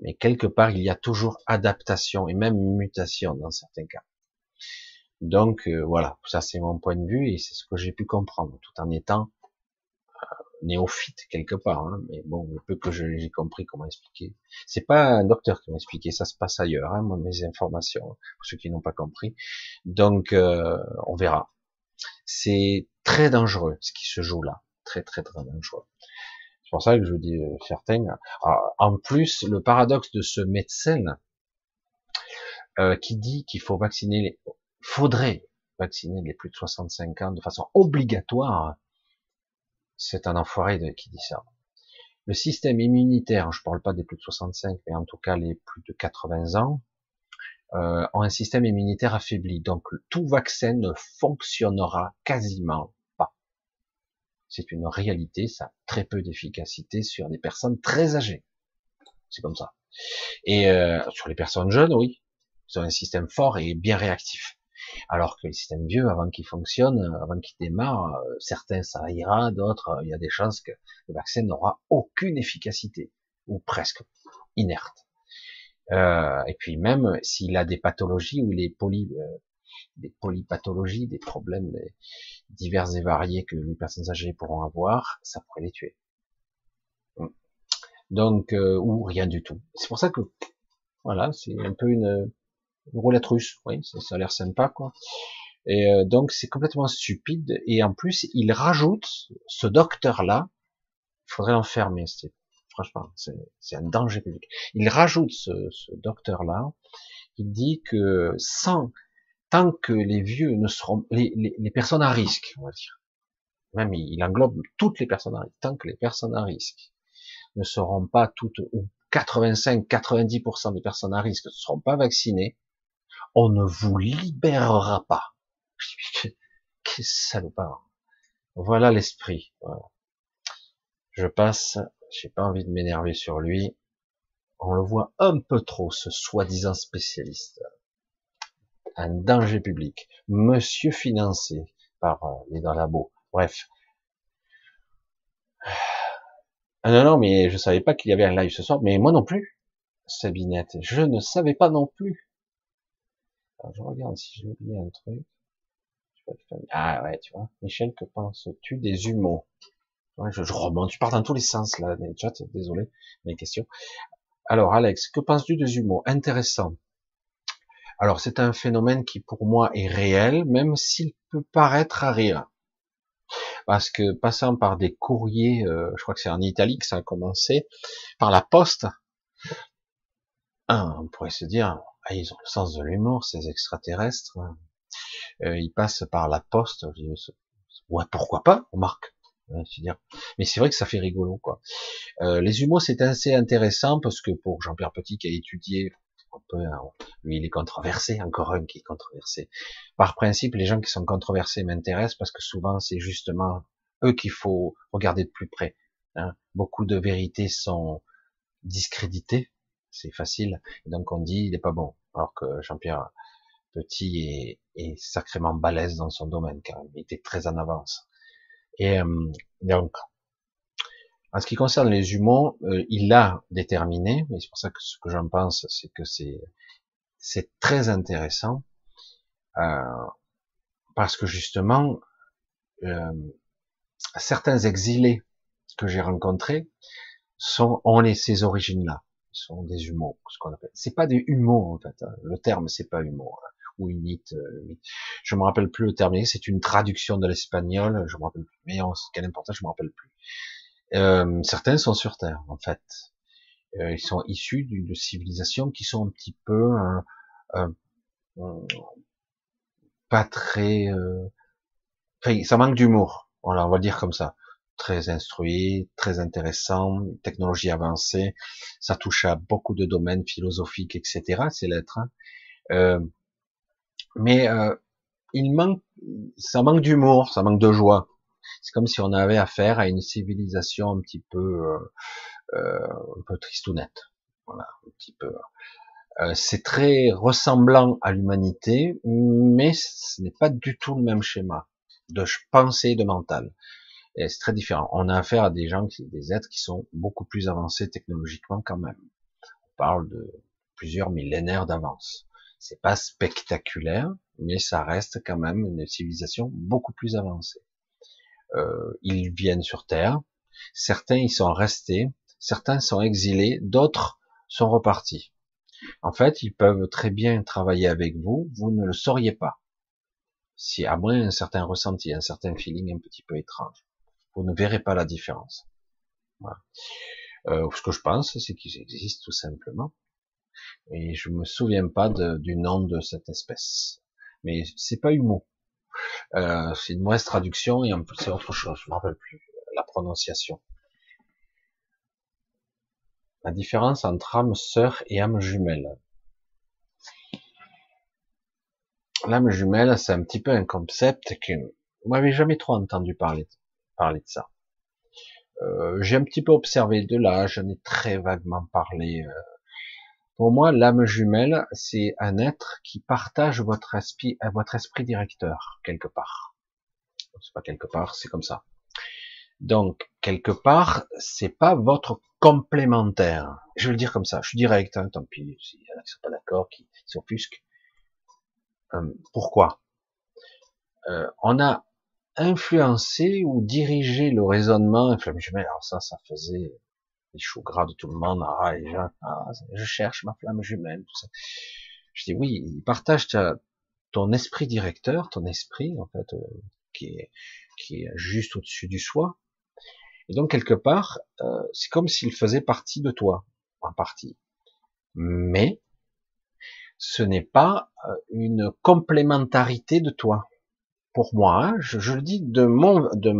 Mais quelque part, il y a toujours adaptation et même mutation dans certains cas. Donc euh, voilà, ça c'est mon point de vue et c'est ce que j'ai pu comprendre, tout en étant néophyte quelque part, hein, mais bon, peu que j'ai compris comment expliquer. C'est pas un docteur qui m'a expliqué, ça se passe ailleurs, hein, mes informations, pour ceux qui n'ont pas compris. Donc, euh, on verra. C'est très dangereux ce qui se joue là, très très très dangereux. C'est pour ça que je dis euh. Ah, en plus, le paradoxe de ce médecin euh, qui dit qu'il faut vacciner, les, faudrait vacciner les plus de 65 ans de façon obligatoire c'est un enfoiré qui dit ça. Le système immunitaire, je parle pas des plus de 65, mais en tout cas les plus de 80 ans, euh, ont un système immunitaire affaibli. Donc tout vaccin ne fonctionnera quasiment. C'est une réalité, ça a très peu d'efficacité sur des personnes très âgées. C'est comme ça. Et euh, sur les personnes jeunes, oui, ils ont un système fort et bien réactif. Alors que les systèmes vieux, avant qu'ils fonctionnent, avant qu'ils démarrent, euh, certains ça ira, d'autres, euh, il y a des chances que le vaccin n'aura aucune efficacité, ou presque inerte. Euh, et puis même s'il a des pathologies ou les poly, des polypathologies, des problèmes divers et variés que les personnes âgées pourront avoir, ça pourrait les tuer. Donc, ou rien du tout. C'est pour ça que, voilà, c'est un peu une, roulette russe, oui, ça, a l'air sympa, quoi. Et euh, donc c'est complètement stupide. Et en plus, il rajoute ce docteur-là, il faudrait l'enfermer. Franchement, c'est un danger public. Il rajoute ce, ce docteur-là. Il dit que sans tant que les vieux ne seront les, les, les, personnes à risque, on va dire. Même il englobe toutes les personnes à risque. Tant que les personnes à risque ne seront pas toutes ou 85-90% des personnes à risque ne seront pas vaccinées, on ne vous libérera pas. Quel salopard. Voilà l'esprit. Je passe, j'ai pas envie de m'énerver sur lui. On le voit un peu trop, ce soi-disant spécialiste. Un danger public. Monsieur financé par euh, les dans labo. Bref. Ah non, non, mais je savais pas qu'il y avait un live ce soir, mais moi non plus. Sabinette, je ne savais pas non plus je regarde si j'ai oublié un truc. Ah ouais, tu vois. Michel, que penses-tu des humours je, je, remonte, tu pars dans tous les sens là, les chats, désolé, mes questions. Alors Alex, que penses-tu des humours Intéressant. Alors c'est un phénomène qui pour moi est réel, même s'il peut paraître à rire. Parce que passant par des courriers, euh, je crois que c'est en Italie que ça a commencé, par la poste, on pourrait se dire, ah, ils ont le sens de l'humour, ces extraterrestres. Euh, ils passent par la poste. Ouais, pourquoi pas, on marque. dire. Mais c'est vrai que ça fait rigolo, quoi. Euh, les jumeaux, c'est assez intéressant parce que pour Jean-Pierre Petit qui a étudié un peu, hein, lui, il est controversé, encore un qui est controversé. Par principe, les gens qui sont controversés m'intéressent parce que souvent, c'est justement eux qu'il faut regarder de plus près. Hein. Beaucoup de vérités sont discréditées, c'est facile, donc on dit il est pas bon, alors que Jean-Pierre Petit est, sacrément balèze dans son domaine, car il était très en avance. Et euh, donc, en ce qui concerne les jumeaux, euh, il l'a déterminé, mais c'est pour ça que ce que j'en pense, c'est que c'est c'est très intéressant euh, parce que justement, euh, certains exilés que j'ai rencontrés sont ont les, ces origines-là, sont des humours, ce qu'on appelle. C'est pas des humours en fait. Hein. Le terme c'est pas humour hein. ou unite. Euh, je me rappelle plus le terme. C'est une traduction de l'espagnol. Je me rappelle plus. Mais en quelle importance, je me rappelle plus. Euh, certains sont sur Terre en fait. Euh, ils sont issus d'une civilisation qui sont un petit peu euh, pas très. Enfin, ça manque d'humour. Voilà, on va le dire comme ça très instruit, très intéressant, technologie avancée, ça touche à beaucoup de domaines philosophiques, etc. Ces lettres. Hein. Euh, mais euh, il manque, ça manque d'humour, ça manque de joie. C'est comme si on avait affaire à une civilisation un petit peu, euh, euh un peu tristounette. Voilà, un petit peu. Euh, c'est très ressemblant à l'humanité, mais ce n'est pas du tout le même schéma de pensée, de mental c'est très différent. On a affaire à des gens, des êtres qui sont beaucoup plus avancés technologiquement quand même. On parle de plusieurs millénaires d'avance. C'est pas spectaculaire, mais ça reste quand même une civilisation beaucoup plus avancée. Euh, ils viennent sur Terre. Certains y sont restés, certains sont exilés, d'autres sont repartis. En fait, ils peuvent très bien travailler avec vous, vous ne le sauriez pas. Si à moins un certain ressenti, un certain feeling un petit peu étrange vous ne verrez pas la différence. Euh, ce que je pense, c'est qu'ils existent tout simplement. Et je me souviens pas du nom de cette espèce. Mais c'est pas humo. Euh, c'est une mauvaise traduction et en plus c'est autre chose. Je me rappelle plus la prononciation. La différence entre âme sœur et âme jumelle. L'âme jumelle, c'est un petit peu un concept que vous m'avez jamais trop entendu parler parler de ça. Euh, j'ai un petit peu observé de là, j'en ai très vaguement parlé. Euh. Pour moi, l'âme jumelle, c'est un être qui partage votre esprit, euh, votre esprit directeur quelque part. C'est pas quelque part, c'est comme ça. Donc quelque part, c'est pas votre complémentaire. Je vais le dire comme ça. Je suis direct, hein, tant pis. S'il y en a qui sont pas d'accord, qui s'offusquent. Euh, pourquoi? Euh, On a influencer ou diriger le raisonnement, alors ça, ça faisait les choux gras de tout le monde, ah, ah, je cherche ma flamme jumelle, tout ça. Je dis oui, il partage ton esprit directeur, ton esprit, en fait, euh, qui est, juste au-dessus du soi. Et donc, quelque part, euh, c'est comme s'il faisait partie de toi, en partie. Mais, ce n'est pas euh, une complémentarité de toi pour moi, je, le dis de mon, de,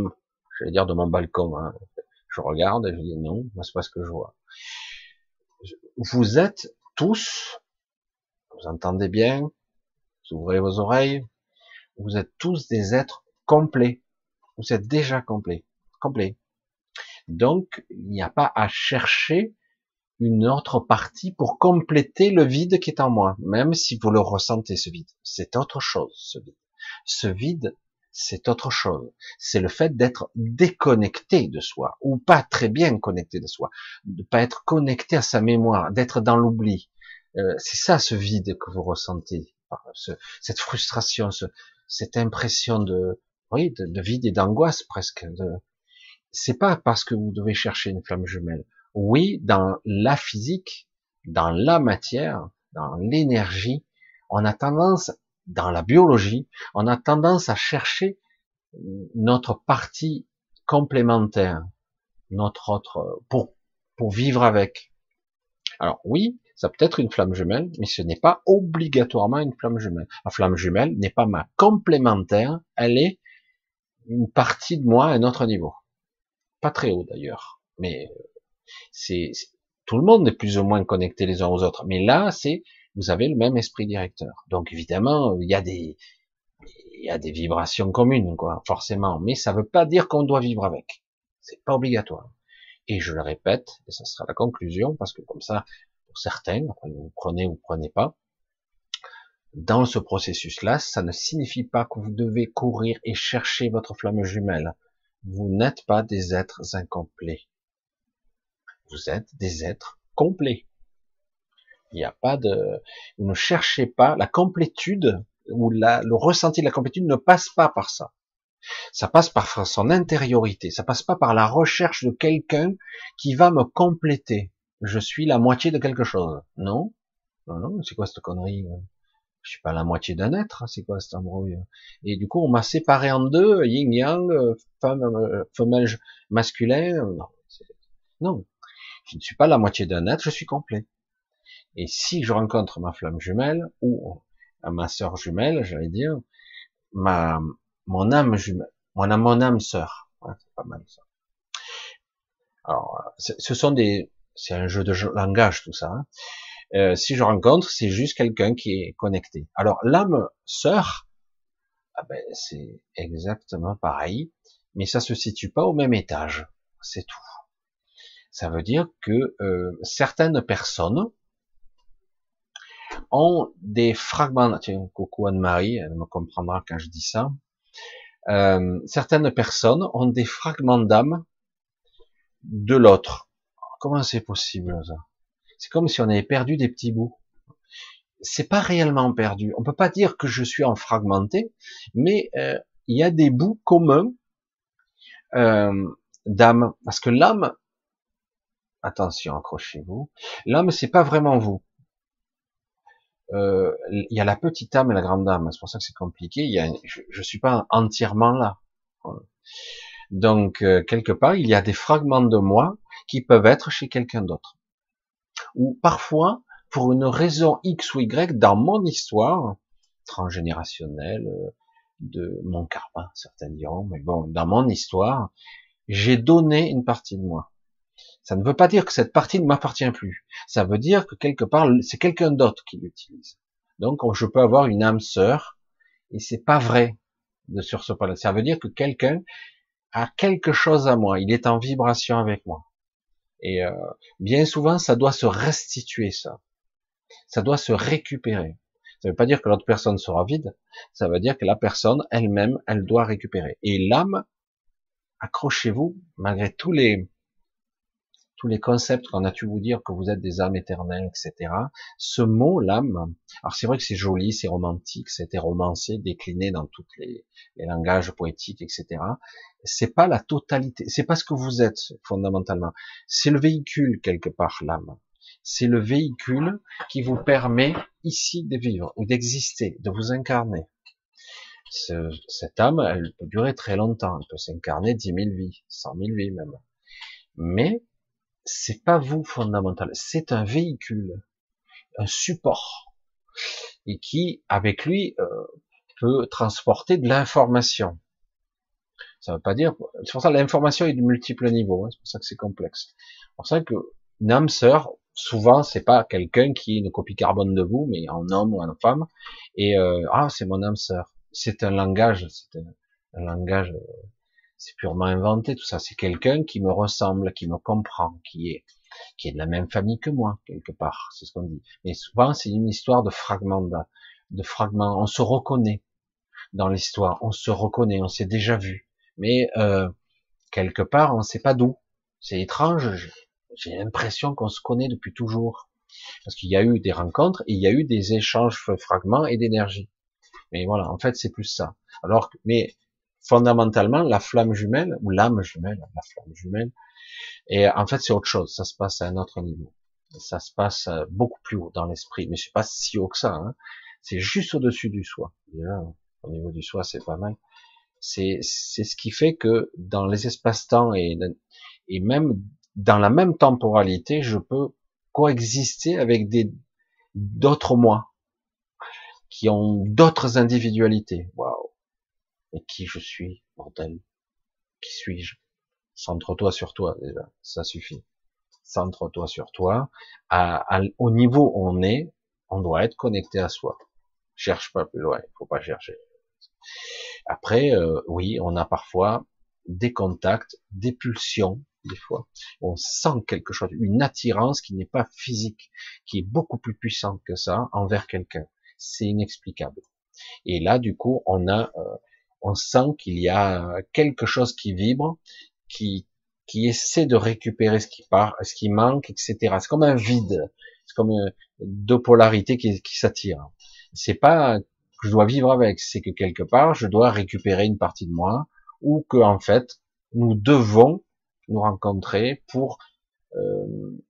j'allais dire de mon balcon. Hein. Je regarde et je dis non, moi c'est pas ce que je vois. Vous êtes tous, vous entendez bien, vous ouvrez vos oreilles, vous êtes tous des êtres complets. Vous êtes déjà complets, complets. Donc il n'y a pas à chercher une autre partie pour compléter le vide qui est en moi, même si vous le ressentez ce vide. C'est autre chose ce vide. Ce vide, c'est autre chose. C'est le fait d'être déconnecté de soi, ou pas très bien connecté de soi, de pas être connecté à sa mémoire, d'être dans l'oubli. Euh, c'est ça ce vide que vous ressentez, cette frustration, cette impression de, oui, de, vide et d'angoisse presque. De... C'est pas parce que vous devez chercher une flamme jumelle. Oui, dans la physique, dans la matière, dans l'énergie, on a tendance dans la biologie, on a tendance à chercher notre partie complémentaire, notre autre, pour, pour vivre avec. Alors oui, ça peut être une flamme jumelle, mais ce n'est pas obligatoirement une flamme jumelle. La flamme jumelle n'est pas ma complémentaire, elle est une partie de moi à un autre niveau. pas très haut d'ailleurs, mais euh, c'est tout le monde est plus ou moins connecté les uns aux autres. Mais là, c'est vous avez le même esprit directeur. Donc évidemment, il y a des il y a des vibrations communes, forcément. Mais ça ne veut pas dire qu'on doit vivre avec. C'est pas obligatoire. Et je le répète, et ça sera la conclusion, parce que comme ça, pour certains, vous prenez ou prenez pas, dans ce processus-là, ça ne signifie pas que vous devez courir et chercher votre flamme jumelle. Vous n'êtes pas des êtres incomplets. Vous êtes des êtres complets. Il n'y a pas de, ne cherchez pas la complétude ou la, le ressenti de la complétude ne passe pas par ça. Ça passe par son intériorité. Ça passe pas par la recherche de quelqu'un qui va me compléter. Je suis la moitié de quelque chose. Non, non, non. C'est quoi cette connerie? Je suis pas la moitié d'un être, hein, c'est quoi cette embrouille? Et du coup, on m'a séparé en deux, yin yang, femme, femelle, masculin. Non, non, je ne suis pas la moitié d'un être, je suis complet. Et si je rencontre ma flamme jumelle ou ma sœur jumelle, j'allais dire, ma mon âme jumelle, mon âme, sœur, c'est pas mal ça. Alors, ce sont des, c'est un jeu de langage tout ça. Hein. Euh, si je rencontre, c'est juste quelqu'un qui est connecté. Alors l'âme sœur, ah ben, c'est exactement pareil, mais ça se situe pas au même étage, c'est tout. Ça veut dire que euh, certaines personnes ont des fragments. Tiens, coucou Anne-Marie, elle me comprendra quand je dis ça. Euh, certaines personnes ont des fragments d'âme de l'autre. Comment c'est possible ça? C'est comme si on avait perdu des petits bouts. C'est pas réellement perdu. On peut pas dire que je suis en fragmenté, mais euh, il y a des bouts communs euh, d'âme, parce que l'âme, attention, accrochez-vous, l'âme c'est pas vraiment vous. Euh, il y a la petite âme et la grande âme, c'est pour ça que c'est compliqué. Y a, je, je suis pas entièrement là. Donc quelque part, il y a des fragments de moi qui peuvent être chez quelqu'un d'autre ou parfois, pour une raison X ou Y, dans mon histoire, transgénérationnelle, euh, de mon karma, certains diront, mais bon, dans mon histoire, j'ai donné une partie de moi. Ça ne veut pas dire que cette partie ne m'appartient plus. Ça veut dire que quelque part, c'est quelqu'un d'autre qui l'utilise. Donc, je peux avoir une âme sœur, et c'est pas vrai de sur ce plan. Ça veut dire que quelqu'un a quelque chose à moi. Il est en vibration avec moi. Et euh, bien souvent, ça doit se restituer, ça. Ça doit se récupérer. Ça ne veut pas dire que l'autre personne sera vide. Ça veut dire que la personne elle-même, elle doit récupérer. Et l'âme, accrochez-vous, malgré tous les tous les concepts qu'on a pu vous dire que vous êtes des âmes éternelles, etc. Ce mot, l'âme, alors c'est vrai que c'est joli, c'est romantique, c'était romancé, décliné dans tous les, les langages poétiques, etc c'est pas la totalité, c'est pas ce que vous êtes fondamentalement. C'est le véhicule quelque part l'âme. C'est le véhicule qui vous permet ici de vivre ou d'exister, de vous incarner. Ce, cette âme, elle peut durer très longtemps, elle peut s'incarner dix mille vies, cent mille vies même. Mais c'est pas vous fondamental, c'est un véhicule, un support, et qui, avec lui, euh, peut transporter de l'information. Ça veut pas dire. C'est pour ça que l'information est de multiples niveaux. Hein, c'est pour ça que c'est complexe. C'est pour ça que une âme sœur, souvent, c'est pas quelqu'un qui est une copie carbone de vous, mais en homme ou en femme. Et euh, ah, c'est mon âme sœur. C'est un langage. C'est un, langage. C'est purement inventé. Tout ça, c'est quelqu'un qui me ressemble, qui me comprend, qui est qui est de la même famille que moi quelque part. C'est ce qu'on dit. Mais souvent, c'est une histoire de fragments, de fragments. On se reconnaît dans l'histoire. On se reconnaît. On s'est déjà vu mais euh, quelque part, on ne sait pas d'où. C'est étrange. J'ai l'impression qu'on se connaît depuis toujours, parce qu'il y a eu des rencontres et il y a eu des échanges fragments et d'énergie. Mais voilà, en fait, c'est plus ça. Alors, mais fondamentalement, la flamme jumelle ou l'âme jumelle, la flamme jumelle, et en fait, c'est autre chose. Ça se passe à un autre niveau. Ça se passe euh, beaucoup plus haut dans l'esprit, mais c'est pas si haut que ça. Hein. C'est juste au-dessus du soi. au niveau du soi, c'est pas mal. C'est ce qui fait que dans les espaces-temps et, et même dans la même temporalité, je peux coexister avec des d'autres moi qui ont d'autres individualités. Et qui je suis, bordel Qui suis-je? Centre-toi sur toi déjà, ça suffit. Centre-toi sur toi. À, au niveau où on est, on doit être connecté à soi. Cherche pas plus loin, il faut pas chercher. Après, euh, oui, on a parfois des contacts, des pulsions, des fois. On sent quelque chose, une attirance qui n'est pas physique, qui est beaucoup plus puissante que ça envers quelqu'un. C'est inexplicable. Et là, du coup, on a, euh, on sent qu'il y a quelque chose qui vibre, qui, qui essaie de récupérer ce qui part, ce qui manque, etc. C'est comme un vide, c'est comme euh, deux polarités qui, qui s'attirent. C'est pas que je dois vivre avec, c'est que quelque part je dois récupérer une partie de moi, ou que en fait nous devons nous rencontrer pour euh,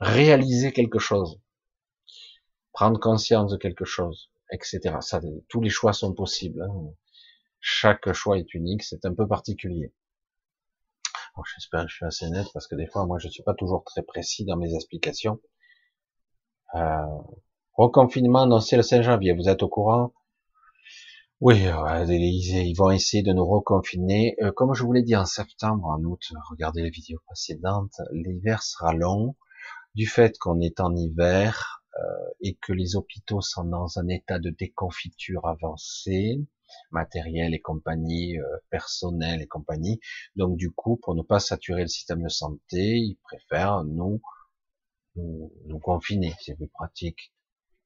réaliser quelque chose, prendre conscience de quelque chose, etc. Ça, tous les choix sont possibles. Hein. Chaque choix est unique, c'est un peu particulier. J'espère que je suis assez net parce que des fois, moi, je suis pas toujours très précis dans mes explications. Euh, reconfinement annoncé le 5 janvier, vous êtes au courant? Oui, ils, vont essayer de nous reconfiner. Euh, comme je vous l'ai dit en septembre, en août, regardez les vidéos précédentes, l'hiver sera long. Du fait qu'on est en hiver euh, et que les hôpitaux sont dans un état de déconfiture avancé, matériel et compagnie, euh, personnel et compagnie. Donc du coup, pour ne pas saturer le système de santé, ils préfèrent nous, nous, nous confiner. C'est plus pratique.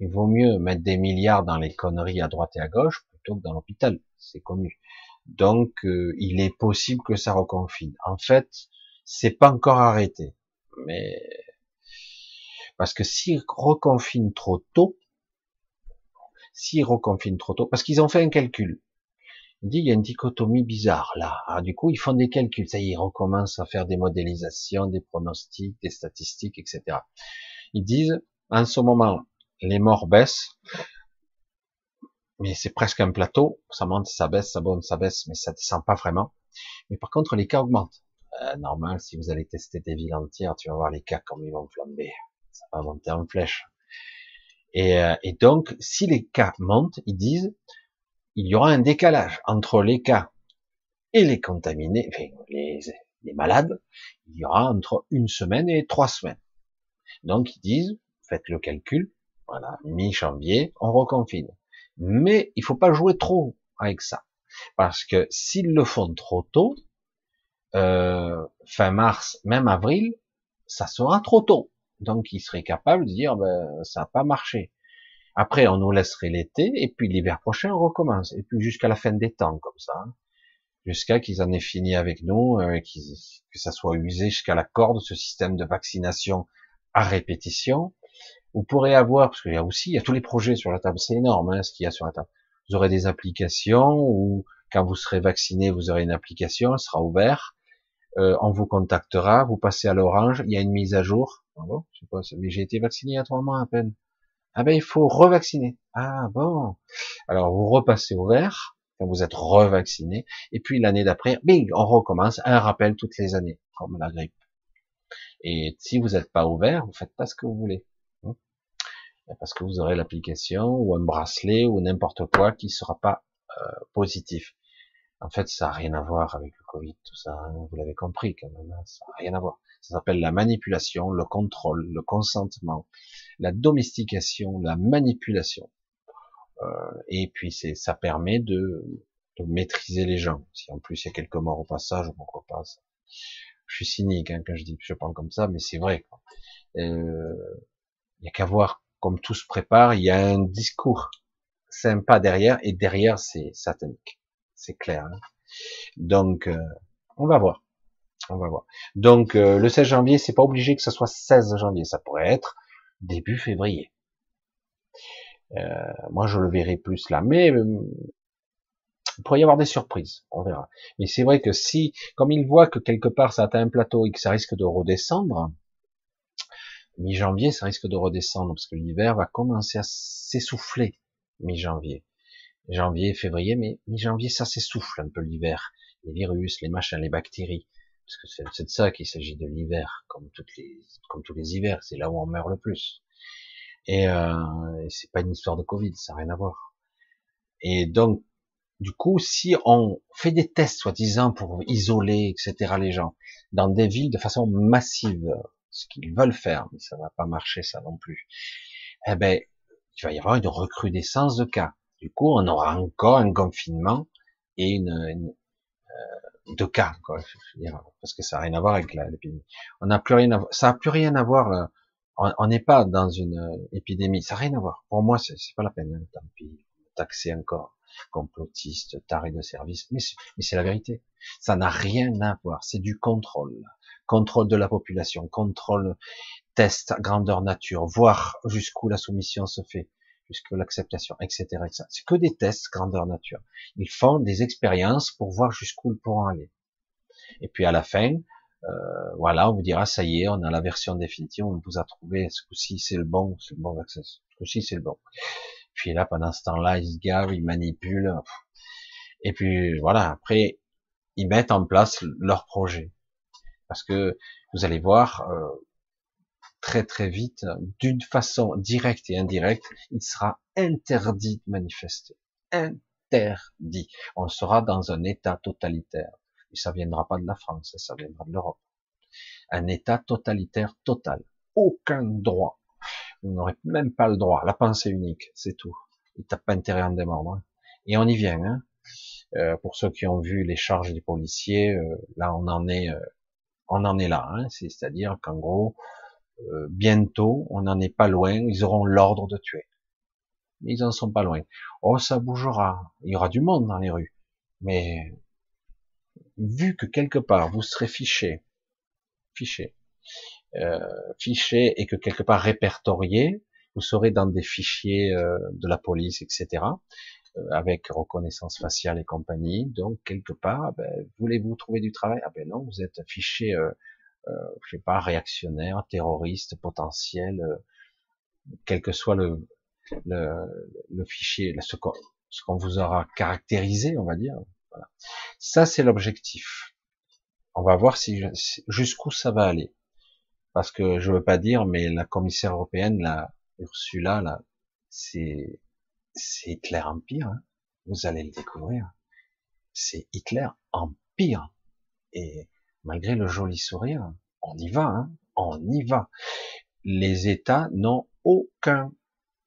Il vaut mieux mettre des milliards dans les conneries à droite et à gauche plutôt que dans l'hôpital, c'est connu. Donc, euh, il est possible que ça reconfine. En fait, c'est pas encore arrêté, mais parce que s'ils reconfinent trop tôt, s'ils reconfinent trop tôt, parce qu'ils ont fait un calcul. Il dit il y a une dichotomie bizarre là. Ah, du coup, ils font des calculs. Ça y est, ils recommencent à faire des modélisations, des pronostics, des statistiques, etc. Ils disent en ce moment, les morts baissent, mais c'est presque un plateau, ça monte, ça baisse, ça monte, ça baisse, mais ça descend pas vraiment. Mais par contre, les cas augmentent. Euh, normal, si vous allez tester des villes entières, tu vas voir les cas comme ils vont flamber. Ça va monter en flèche. Et, euh, et donc, si les cas montent, ils disent, il y aura un décalage entre les cas et les contaminés, enfin, les, les malades, il y aura entre une semaine et trois semaines. Donc, ils disent, faites le calcul, voilà, mi-janvier, on reconfine. Mais il faut pas jouer trop avec ça. Parce que s'ils le font trop tôt, euh, fin mars, même avril, ça sera trop tôt. Donc ils seraient capables de dire ben, ça n'a pas marché. Après, on nous laisserait l'été, et puis l'hiver prochain, on recommence. Et puis jusqu'à la fin des temps, comme ça. Hein. Jusqu'à qu'ils en aient fini avec nous, euh, que ça soit usé jusqu'à la corde, ce système de vaccination à répétition, vous pourrez avoir, parce qu'il y a aussi, il y a tous les projets sur la table, c'est énorme hein, ce qu'il y a sur la table. Vous aurez des applications où quand vous serez vacciné, vous aurez une application, elle sera ouverte, euh, on vous contactera, vous passez à l'orange, il y a une mise à jour. Ah bon, je sais pas, mais j'ai été vacciné il y a trois mois à peine. Ah ben il faut revacciner. Ah bon. Alors vous repassez au vert quand vous êtes revacciné, et puis l'année d'après, bing, on recommence un rappel toutes les années, comme la grippe. Et si vous n'êtes pas ouvert, vous faites pas ce que vous voulez parce que vous aurez l'application ou un bracelet ou n'importe quoi qui sera pas euh, positif. En fait, ça n'a rien à voir avec le Covid, tout ça. Hein, vous l'avez compris quand même. Hein, ça n'a rien à voir. Ça s'appelle la manipulation, le contrôle, le consentement, la domestication, la manipulation. Euh, et puis c'est, ça permet de, de, maîtriser les gens. Si en plus il y a quelques morts au passage, pourquoi pas. Je suis cynique hein, quand je dis, je parle comme ça, mais c'est vrai. Euh, il y a qu'à voir comme tout se prépare, il y a un discours sympa derrière, et derrière c'est satanique, c'est clair. Hein. Donc, euh, on va voir, on va voir. Donc, euh, le 16 janvier, c'est pas obligé que ce soit 16 janvier, ça pourrait être début février. Euh, moi, je le verrai plus là, mais il pourrait y avoir des surprises, on verra. Mais c'est vrai que si, comme il voit que quelque part ça atteint un plateau et que ça risque de redescendre, mi-janvier, ça risque de redescendre parce que l'hiver va commencer à s'essouffler mi-janvier. Janvier, février, mais mi-janvier, ça s'essouffle un peu l'hiver. Les virus, les machins, les bactéries. Parce que c'est de ça qu'il s'agit de l'hiver, comme toutes les, comme tous les hivers. C'est là où on meurt le plus. Et, euh, c'est pas une histoire de Covid, ça n'a rien à voir. Et donc, Du coup, si on fait des tests, soi-disant, pour isoler, etc., les gens, dans des villes de façon massive, ce qu'ils veulent faire, mais ça va pas marcher, ça non plus, eh ben, il va y avoir une recrudescence de cas. Du coup, on aura encore un confinement et une, euh, de cas, quoi, parce que ça n'a rien à voir avec l'épidémie. On n'a plus rien à, ça n'a plus rien à voir. On n'est pas dans une épidémie, ça n'a rien à voir. Pour moi, c'est pas la peine. Hein, tant pis, taxer encore complotiste, taré de service, mais c'est la vérité. Ça n'a rien à voir, c'est du contrôle. Contrôle de la population, contrôle, test, grandeur nature, voir jusqu'où la soumission se fait, jusqu'où l'acceptation, etc. etc. C'est que des tests, grandeur nature. Ils font des expériences pour voir jusqu'où ils pourront aller. Et puis à la fin, euh, voilà, on vous dira, ça y est, on a la version définitive, on vous a trouvé, ce coup-ci c'est le bon, c'est le bon vaccin, ce coup-ci c'est le bon. Puis là, pendant ce temps-là, ils se gavent, ils manipulent. Et puis voilà, après, ils mettent en place leur projet. Parce que vous allez voir, euh, très très vite, d'une façon directe et indirecte, il sera interdit de manifester. Interdit. On sera dans un état totalitaire. Et ça viendra pas de la France, ça viendra de l'Europe. Un état totalitaire total. Aucun droit vous n'aurez même pas le droit. La pensée unique, c'est tout. Il tape pas intérêt en démordre. Hein. Et on y vient. Hein. Euh, pour ceux qui ont vu les charges des policiers, euh, là on en est, euh, on en est là. Hein. C'est-à-dire qu'en gros, bientôt, on n'en est pas loin. Ils auront l'ordre de tuer. Ils en sont pas loin. Oh, ça bougera. Il y aura du monde dans les rues. Mais vu que quelque part vous serez fiché, fiché, euh, fiché et que quelque part répertorié, vous serez dans des fichiers euh, de la police, etc., euh, avec reconnaissance faciale et compagnie. Donc quelque part, ben, voulez-vous trouver du travail? Ah ben non, vous êtes fiché, euh, je sais pas, réactionnaire, terroriste, potentiel, quel que soit le le, le fichier, ce qu'on vous aura caractérisé, on va dire. Ça, c'est l'objectif. On va voir si jusqu'où ça va aller parce que je veux pas dire, mais la commissaire européenne, la Ursula, là, c'est c'est Hitler Empire. Hein. Vous allez le découvrir. C'est Hitler Empire. Et malgré le joli sourire, on y va, hein on y va. Les États n'ont aucun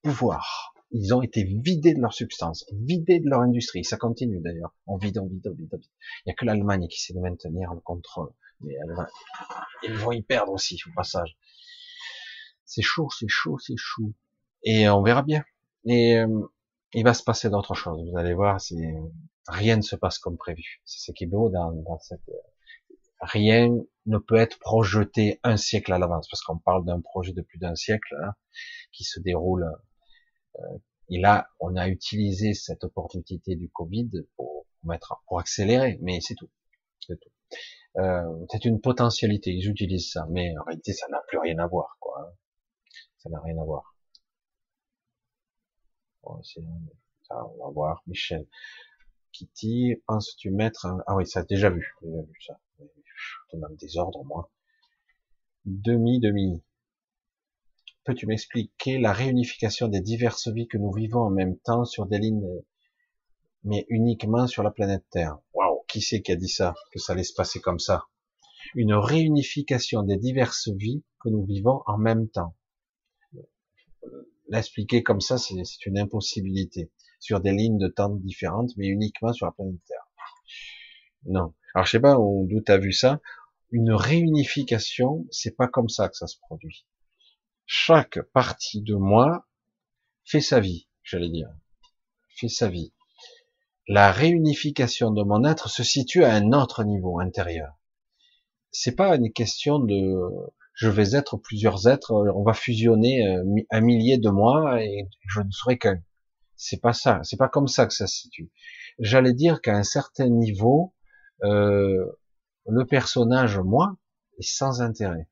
pouvoir. Ils ont été vidés de leur substance, vidés de leur industrie. Ça continue d'ailleurs. On vide, on vide, on vide, on vide. Il n'y a que l'Allemagne qui sait maintenir le contrôle mais ils vont y perdre aussi au passage. C'est chaud, c'est chaud, c'est chaud. Et on verra bien. Et euh, il va se passer d'autres choses. Vous allez voir, c'est rien ne se passe comme prévu. C'est ce qui est beau dans, dans cette rien ne peut être projeté un siècle à l'avance parce qu'on parle d'un projet de plus d'un siècle hein, qui se déroule. Euh, et là, on a utilisé cette opportunité du Covid pour mettre, pour accélérer, mais c'est tout. C'est tout. Euh, c'est une potentialité, ils utilisent ça, mais en réalité ça n'a plus rien à voir, quoi. Hein. Ça n'a rien à voir. Bon, ça, on va voir, Michel. Kitty, penses-tu mettre un... Ah oui, ça déjà vu, déjà vu ça. Je demande des ordres, moi. Demi, demi. Peux-tu m'expliquer la réunification des diverses vies que nous vivons en même temps sur des lignes, mais uniquement sur la planète Terre? Qui c'est qui a dit ça, que ça allait se passer comme ça? Une réunification des diverses vies que nous vivons en même temps. L'expliquer comme ça, c'est une impossibilité. Sur des lignes de temps différentes, mais uniquement sur la planète Terre. Non. Alors je sais pas d'où tu as vu ça. Une réunification, c'est pas comme ça que ça se produit. Chaque partie de moi fait sa vie, j'allais dire. Fait sa vie la réunification de mon être se situe à un autre niveau intérieur. C'est pas une question de je vais être plusieurs êtres, on va fusionner euh, un millier de moi et je ne serai qu'un. C'est pas ça, c'est pas comme ça que ça se situe. J'allais dire qu'à un certain niveau, euh, le personnage moi est sans intérêt.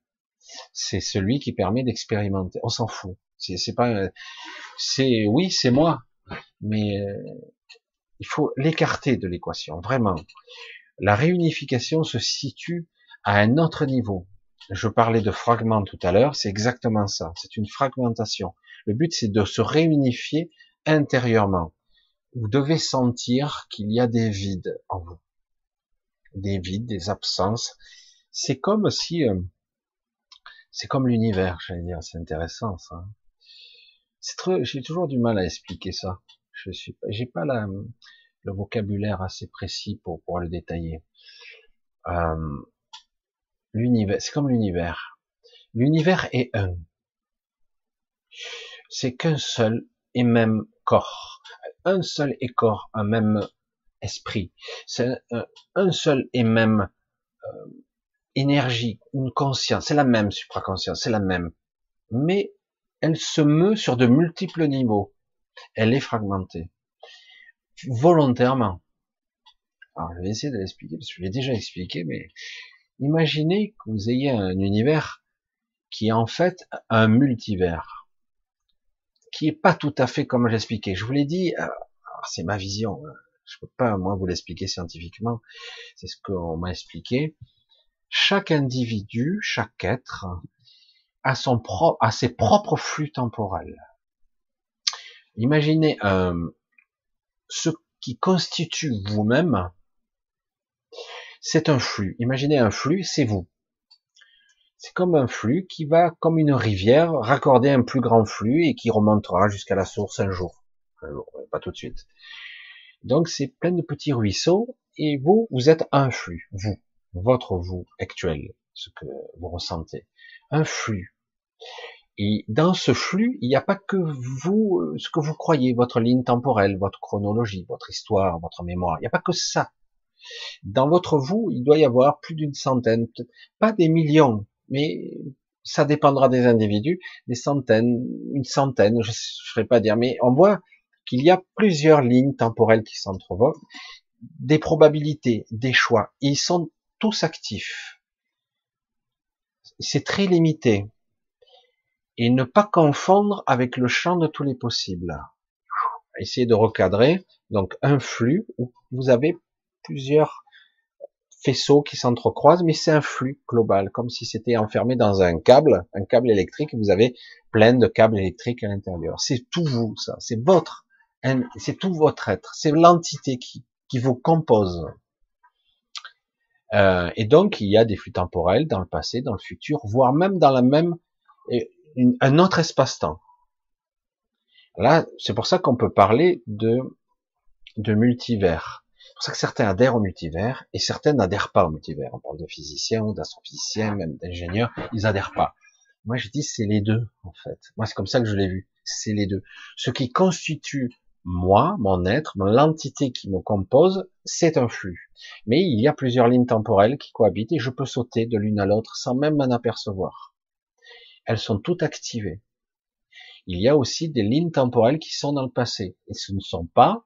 C'est celui qui permet d'expérimenter. On s'en fout. C'est oui, c'est moi, mais euh, il faut l'écarter de l'équation, vraiment. La réunification se situe à un autre niveau. Je parlais de fragments tout à l'heure, c'est exactement ça. C'est une fragmentation. Le but, c'est de se réunifier intérieurement. vous devez sentir qu'il y a des vides en vous. Des vides, des absences. C'est comme si, euh, c'est comme l'univers, j'allais dire, c'est intéressant ça. C'est j'ai toujours du mal à expliquer ça. Je suis, j'ai pas la, le vocabulaire assez précis pour pouvoir le détailler. Euh, l'univers, c'est comme l'univers. L'univers est un. C'est qu'un seul et même corps un seul et corps, un même esprit. C'est un, seul et même euh, énergie, une conscience. C'est la même supraconscience, c'est la même. Mais elle se meut sur de multiples niveaux. Elle est fragmentée. Volontairement. Alors, je vais essayer de l'expliquer, parce que je l'ai déjà expliqué, mais imaginez que vous ayez un univers qui est en fait un multivers qui est pas tout à fait comme j'expliquais. Je vous l'ai dit, euh, c'est ma vision. Je peux pas moi vous l'expliquer scientifiquement. C'est ce qu'on m'a expliqué. Chaque individu, chaque être a son propre, a ses propres flux temporels. Imaginez euh, ce qui constitue vous-même, c'est un flux. Imaginez un flux, c'est vous. C'est comme un flux qui va, comme une rivière, raccorder un plus grand flux et qui remontera jusqu'à la source un jour. Un jour, pas tout de suite. Donc c'est plein de petits ruisseaux et vous, vous êtes un flux, vous, votre vous actuel, ce que vous ressentez, un flux. Et dans ce flux, il n'y a pas que vous, euh, ce que vous croyez, votre ligne temporelle, votre chronologie, votre histoire, votre mémoire. Il n'y a pas que ça. Dans votre vous, il doit y avoir plus d'une centaine, pas des millions, mais ça dépendra des individus, des centaines, une centaine, je ne saurais pas dire, mais on voit qu'il y a plusieurs lignes temporelles qui s'entrevoient, des probabilités, des choix, ils sont tous actifs. C'est très limité. Et ne pas confondre avec le champ de tous les possibles. Essayez de recadrer. Donc un flux où vous avez plusieurs faisceaux qui s'entrecroisent, mais c'est un flux global, comme si c'était enfermé dans un câble, un câble électrique, vous avez plein de câbles électriques à l'intérieur. C'est tout vous, ça, c'est votre, c'est tout votre être, c'est l'entité qui, qui vous compose. Euh, et donc, il y a des flux temporels dans le passé, dans le futur, voire même dans la même, un autre espace-temps. Là, c'est pour ça qu'on peut parler de, de multivers pour ça que certains adhèrent au multivers et certains n'adhèrent pas au multivers. On parle de physiciens, d'astrophysiciens, même d'ingénieurs, ils adhèrent pas. Moi, je dis c'est les deux, en fait. Moi, c'est comme ça que je l'ai vu. C'est les deux. Ce qui constitue moi, mon être, l'entité qui me compose, c'est un flux. Mais il y a plusieurs lignes temporelles qui cohabitent et je peux sauter de l'une à l'autre sans même m'en apercevoir. Elles sont toutes activées. Il y a aussi des lignes temporelles qui sont dans le passé et ce ne sont pas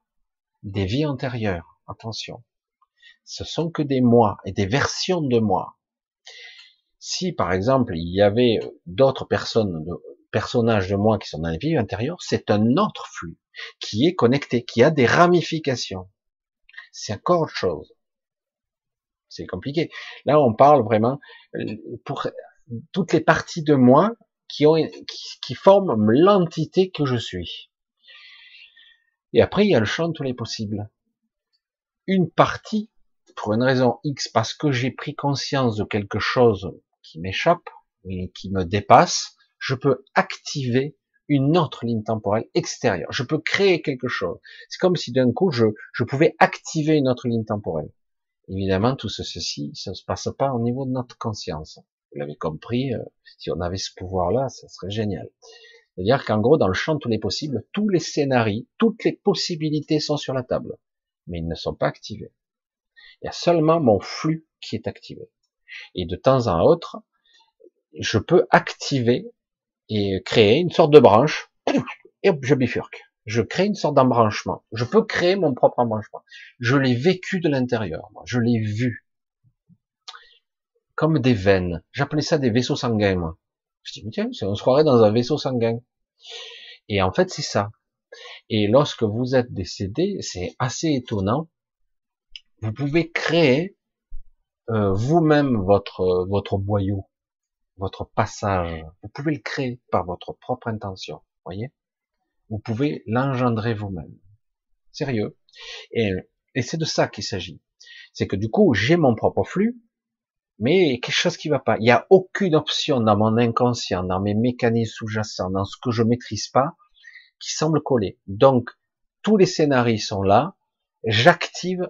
des vies antérieures. Attention. Ce sont que des moi et des versions de moi. Si, par exemple, il y avait d'autres personnes, personnages de moi qui sont dans les vies intérieures, c'est un autre flux qui est connecté, qui a des ramifications. C'est encore autre chose. C'est compliqué. Là, on parle vraiment euh, pour toutes les parties de moi qui ont, qui forment l'entité que je suis. Et après, il y a le champ de tous les possibles une partie, pour une raison X, parce que j'ai pris conscience de quelque chose qui m'échappe qui me dépasse, je peux activer une autre ligne temporelle extérieure. Je peux créer quelque chose. C'est comme si d'un coup, je, je pouvais activer une autre ligne temporelle. Évidemment, tout ceci, ça ne se passe pas au niveau de notre conscience. Vous l'avez compris, euh, si on avait ce pouvoir-là, ça serait génial. C'est-à-dire qu'en gros, dans le champ de tous les possibles, tous les scénarios, toutes les possibilités sont sur la table mais ils ne sont pas activés. Il y a seulement mon flux qui est activé. Et de temps en autre, je peux activer et créer une sorte de branche, et je bifurque. Je crée une sorte d'embranchement. Je peux créer mon propre embranchement. Je l'ai vécu de l'intérieur. Je l'ai vu. Comme des veines. J'appelais ça des vaisseaux sanguins, moi. Je dis, tiens, on se croirait dans un vaisseau sanguin. Et en fait, c'est ça. Et lorsque vous êtes décédé, c'est assez étonnant. Vous pouvez créer euh, vous-même votre votre boyau, votre passage. Vous pouvez le créer par votre propre intention. Voyez? Vous pouvez l'engendrer vous-même. sérieux? Et, c'est de ça qu'il s'agit. C'est que du coup, j'ai mon propre flux, mais quelque chose qui va pas. Il n'y a aucune option dans mon inconscient, dans mes mécanismes sous-jacents, dans ce que je maîtrise pas, qui semble coller. Donc, tous les scénarios sont là. J'active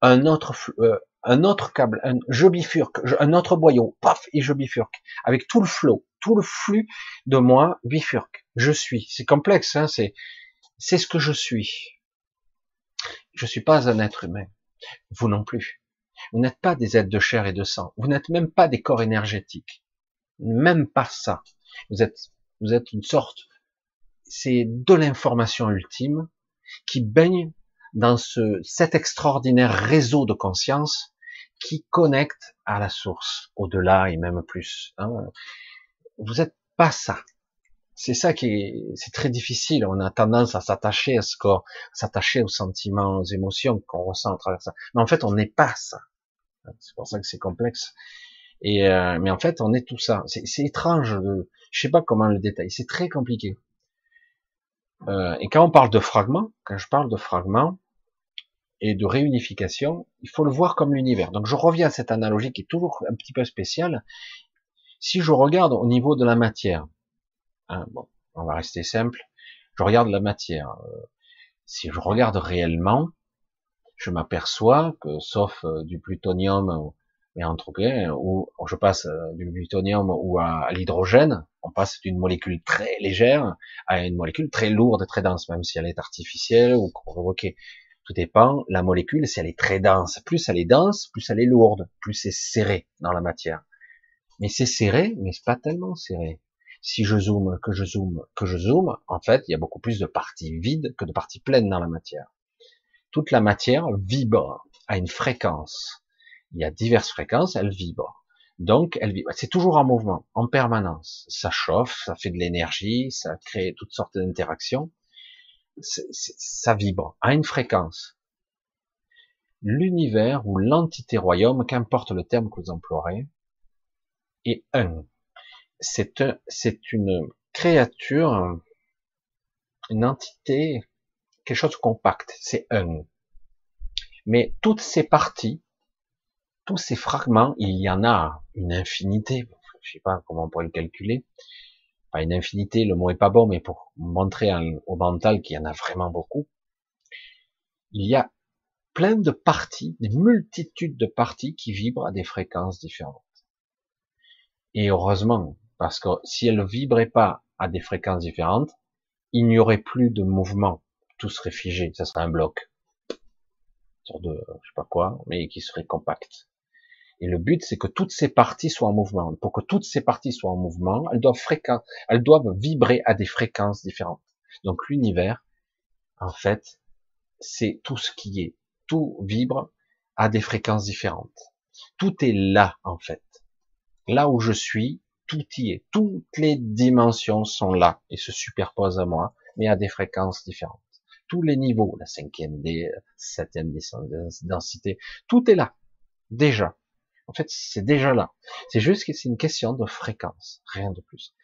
un autre euh, un autre câble, un, je bifurque, un autre boyau, paf, et je bifurque. Avec tout le flot, tout le flux de moi bifurque. Je suis. C'est complexe, hein, c'est, c'est ce que je suis. Je suis pas un être humain. Vous non plus. Vous n'êtes pas des êtres de chair et de sang. Vous n'êtes même pas des corps énergétiques. Même pas ça. Vous êtes, vous êtes une sorte, c'est de l'information ultime qui baigne dans ce, cet extraordinaire réseau de conscience qui connecte à la source, au-delà et même plus. Hein. Vous n'êtes pas ça. C'est ça qui est, c'est très difficile. On a tendance à s'attacher à ce corps, s'attacher aux sentiments, aux émotions qu'on ressent à travers ça. Mais en fait, on n'est pas ça. C'est pour ça que c'est complexe. Et euh, mais en fait, on est tout ça. C'est étrange. De, je sais pas comment le détailler. C'est très compliqué. Euh, et quand on parle de fragments, quand je parle de fragments et de réunification, il faut le voir comme l'univers. Donc je reviens à cette analogie qui est toujours un petit peu spéciale. Si je regarde au niveau de la matière, hein, bon, on va rester simple. Je regarde la matière. Euh, si je regarde réellement, je m'aperçois que sauf euh, du plutonium et entropien, ou je passe euh, du plutonium ou à, l'hydrogène, on passe d'une molécule très légère à une molécule très lourde très dense, même si elle est artificielle ou provoquée. Tout dépend, la molécule, si elle est très dense, plus elle est dense, plus elle est lourde, plus c'est serré dans la matière. Mais c'est serré, mais c'est pas tellement serré. Si je zoome, que je zoome, que je zoome, en fait, il y a beaucoup plus de parties vides que de parties pleines dans la matière toute la matière vibre à une fréquence. Il y a diverses fréquences, elle vibre. Donc, elle vibre. C'est toujours en mouvement, en permanence. Ça chauffe, ça fait de l'énergie, ça crée toutes sortes d'interactions. Ça vibre à une fréquence. L'univers ou l'entité royaume, qu'importe le terme que vous emploierez, est un. C'est un, c'est une créature, une entité quelque chose de compact, c'est un. Mais toutes ces parties, tous ces fragments, il y en a une infinité, je sais pas comment on pourrait le calculer, pas une infinité, le mot est pas bon, mais pour montrer au mental qu'il y en a vraiment beaucoup, il y a plein de parties, des multitudes de parties qui vibrent à des fréquences différentes. Et heureusement, parce que si elles vibraient pas à des fréquences différentes, il n'y aurait plus de mouvement tout serait figé, ça serait un bloc, sur de, je sais pas quoi, mais qui serait compact. Et le but, c'est que toutes ces parties soient en mouvement. Pour que toutes ces parties soient en mouvement, elles doivent elles doivent vibrer à des fréquences différentes. Donc l'univers, en fait, c'est tout ce qui est. Tout vibre à des fréquences différentes. Tout est là, en fait. Là où je suis, tout y est. Toutes les dimensions sont là et se superposent à moi, mais à des fréquences différentes tous les niveaux, la cinquième des septième densité, tout est là, déjà. En fait, c'est déjà là. C'est juste que c'est une question de fréquence, rien de plus.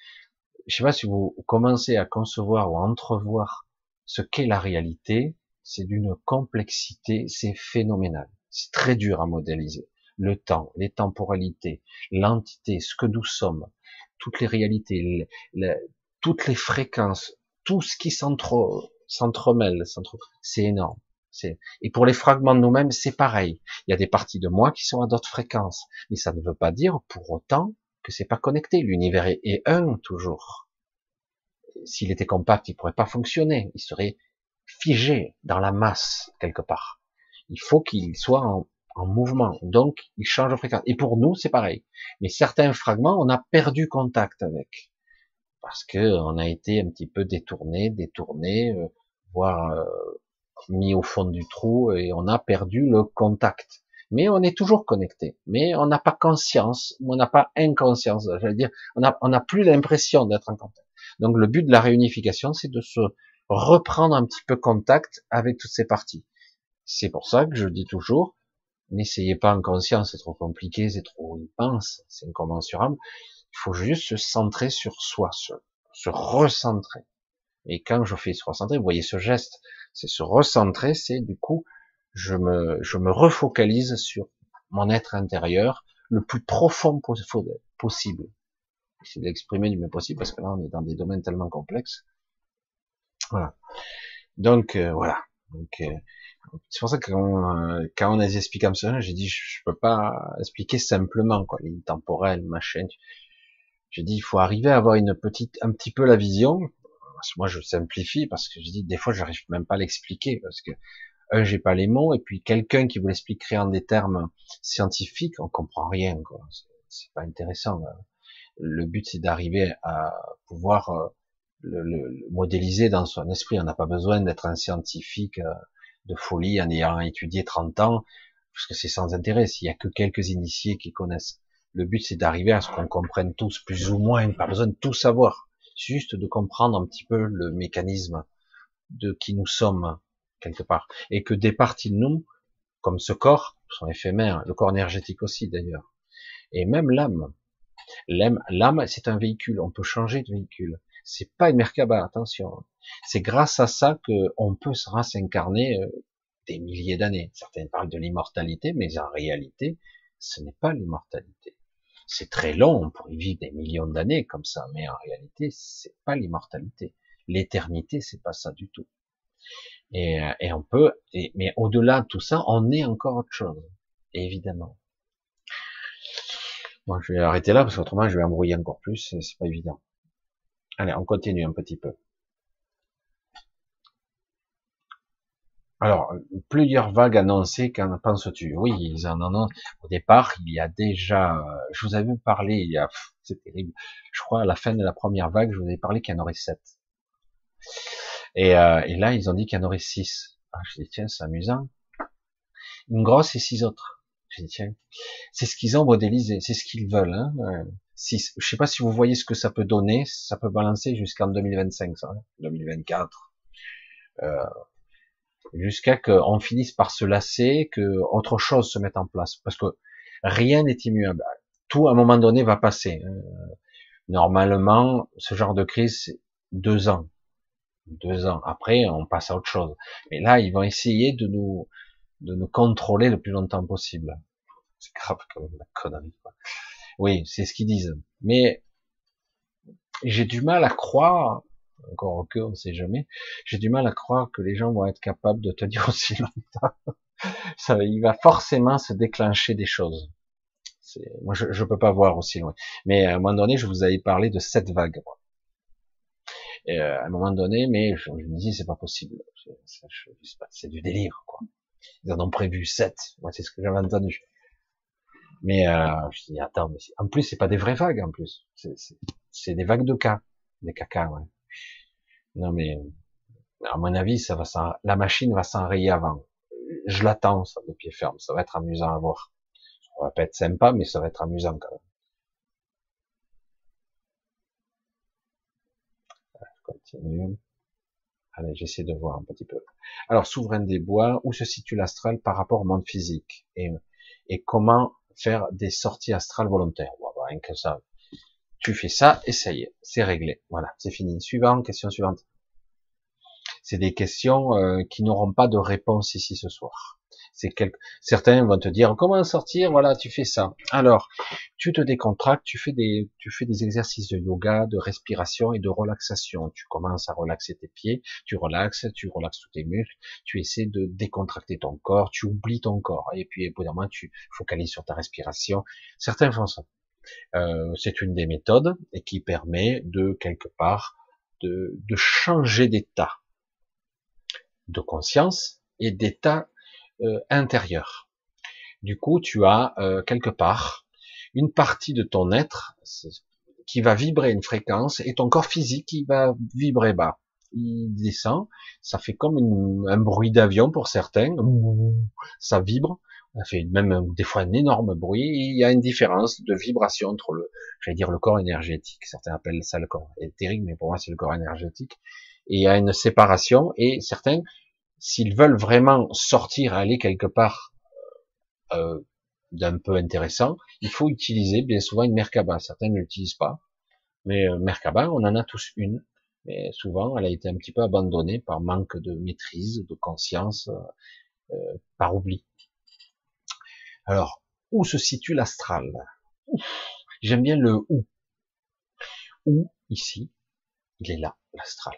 Je sais pas si vous commencez à concevoir ou à entrevoir ce qu'est la réalité, c'est d'une complexité, c'est phénoménal. C'est très dur à modéliser. Le temps, les temporalités, l'entité, ce que nous sommes, toutes les réalités, toutes les fréquences, tout ce qui s'entre s'entremêlent, c'est énorme. Et pour les fragments de nous-mêmes, c'est pareil. Il y a des parties de moi qui sont à d'autres fréquences. Mais ça ne veut pas dire pour autant que c'est pas connecté. L'univers est un toujours. S'il était compact, il pourrait pas fonctionner. Il serait figé dans la masse quelque part. Il faut qu'il soit en, en, mouvement. Donc, il change de fréquence. Et pour nous, c'est pareil. Mais certains fragments, on a perdu contact avec. Parce que on a été un petit peu détourné, détourné, euh, voire euh, mis au fond du trou et on a perdu le contact. Mais on est toujours connecté. Mais on n'a pas conscience, on n'a pas inconscience. Veux dire, on n'a on a plus l'impression d'être en contact. Donc le but de la réunification, c'est de se reprendre un petit peu contact avec toutes ces parties. C'est pour ça que je dis toujours, n'essayez pas en conscience, c'est trop compliqué, c'est trop intense, c'est incommensurable. Il faut juste se centrer sur soi, se, se recentrer. Et quand je fais se recentrer, vous voyez ce geste, C'est se recentrer, c'est du coup, je me, je me refocalise sur mon être intérieur le plus profond possible. J'essaie d'exprimer du mieux possible parce que là, on est dans des domaines tellement complexes. Voilà. Donc, euh, voilà. Donc, euh, c'est pour ça que quand, euh, quand on a expliqué comme ça, j'ai dit, je, peux pas expliquer simplement, quoi, les temporels, machin. J'ai dit, il faut arriver à avoir une petite, un petit peu la vision. Moi, je simplifie parce que je dis, des fois, j'arrive même pas à l'expliquer parce que un, j'ai pas les mots, et puis quelqu'un qui vous l'expliquerait en des termes scientifiques, on comprend rien, quoi. C'est pas intéressant. Le but, c'est d'arriver à pouvoir euh, le, le, modéliser dans son esprit. On n'a pas besoin d'être un scientifique euh, de folie en ayant étudié 30 ans, parce que c'est sans intérêt. S'il y a que quelques initiés qui connaissent. Le but, c'est d'arriver à ce qu'on comprenne tous, plus ou moins, pas besoin de tout savoir, juste de comprendre un petit peu le mécanisme de qui nous sommes, quelque part. Et que des parties de nous, comme ce corps, sont éphémères, le corps énergétique aussi d'ailleurs. Et même l'âme. L'âme, c'est un véhicule, on peut changer de véhicule. C'est pas une Merkaba, attention. C'est grâce à ça que on peut s'incarner euh, des milliers d'années. Certains parlent de l'immortalité, mais en réalité, ce n'est pas l'immortalité. C'est très long, on pourrait vivre des millions d'années comme ça, mais en réalité, c'est pas l'immortalité. L'éternité, c'est pas ça du tout. Et, euh, et on peut, mais au-delà de tout ça, on est encore autre chose, évidemment. Bon, je vais arrêter là parce qu'autrement je vais embrouiller encore plus, c'est pas évident. Allez, on continue un petit peu. Alors, plusieurs vagues annoncées, qu'en penses-tu? Oui, ils en annoncent. Au départ, il y a déjà, euh, je vous avais parlé, il y a, c'est terrible, je crois à la fin de la première vague, je vous avais parlé qu'il y en aurait sept. Et, euh, et là, ils ont dit qu'il y en aurait six. Ah, je dis, tiens, c'est amusant. Une grosse et six autres. Je dis, tiens, c'est ce qu'ils ont modélisé, c'est ce qu'ils veulent. Hein. Si, je sais pas si vous voyez ce que ça peut donner, ça peut balancer jusqu'en 2025, ça, 2024. Hein. Euh, jusqu'à qu'on finisse par se lasser, que autre chose se mette en place. Parce que rien n'est immuable. Tout, à un moment donné, va passer. Hein. Normalement, ce genre de crise, deux ans deux ans. Après, on passe à autre chose. Mais là, ils vont essayer de nous, de nous contrôler le plus longtemps possible. C'est grave comme la connerie. Quoi. Oui, c'est ce qu'ils disent. Mais j'ai du mal à croire, encore que on ne sait jamais, j'ai du mal à croire que les gens vont être capables de tenir aussi longtemps. Ça, il va forcément se déclencher des choses. Moi, je, je peux pas voir aussi loin. Mais à un moment donné, je vous avais parlé de cette vague. Et euh, à un moment donné, mais je, me dis c'est pas possible, c'est du délire quoi. Ils en ont prévu sept, moi c'est ce que j'avais entendu. Mais euh, je dis attends, mais en plus c'est pas des vraies vagues en plus, c'est des vagues de cas, des caca. Ouais. Non mais à mon avis ça va la machine va s'enrayer avant. Je l'attends ça de pied ferme, ça va être amusant à voir. Ça va pas être sympa, mais ça va être amusant quand même. continue. Allez, j'essaie de voir un petit peu. Alors, souverain des bois, où se situe l'astral par rapport au monde physique? Et, et comment faire des sorties astrales volontaires? Bon, bah, rien que ça. Tu fais ça et ça y est, c'est réglé. Voilà, c'est fini. Suivant, question suivante. C'est des questions euh, qui n'auront pas de réponse ici ce soir. C'est certains vont te dire comment sortir, voilà, tu fais ça. Alors, tu te décontractes, tu fais des, tu fais des exercices de yoga, de respiration et de relaxation. Tu commences à relaxer tes pieds, tu relaxes, tu relaxes tous tes muscles, tu essaies de décontracter ton corps, tu oublies ton corps et puis moment tu focalises sur ta respiration. Certains font ça. Euh, c'est une des méthodes et qui permet de quelque part de, changer d'état de conscience et d'état euh, intérieur. Du coup, tu as euh, quelque part une partie de ton être qui va vibrer une fréquence et ton corps physique qui va vibrer bas. Il descend, ça fait comme un bruit d'avion pour certains, ça vibre, ça fait même des fois un énorme bruit. Il y a une différence de vibration entre le, j'allais dire le corps énergétique. Certains appellent ça le corps éthérique, mais pour moi c'est le corps énergétique. Et il y a une séparation et certains s'ils veulent vraiment sortir, aller quelque part euh, d'un peu intéressant, il faut utiliser bien souvent une Merkaba. Certains ne l'utilisent pas, mais euh, Merkaba, on en a tous une. mais souvent elle a été un petit peu abandonnée par manque de maîtrise, de conscience, euh, par oubli. Alors, où se situe l'astral? J'aime bien le où. Où, ici, il est là, l'astral.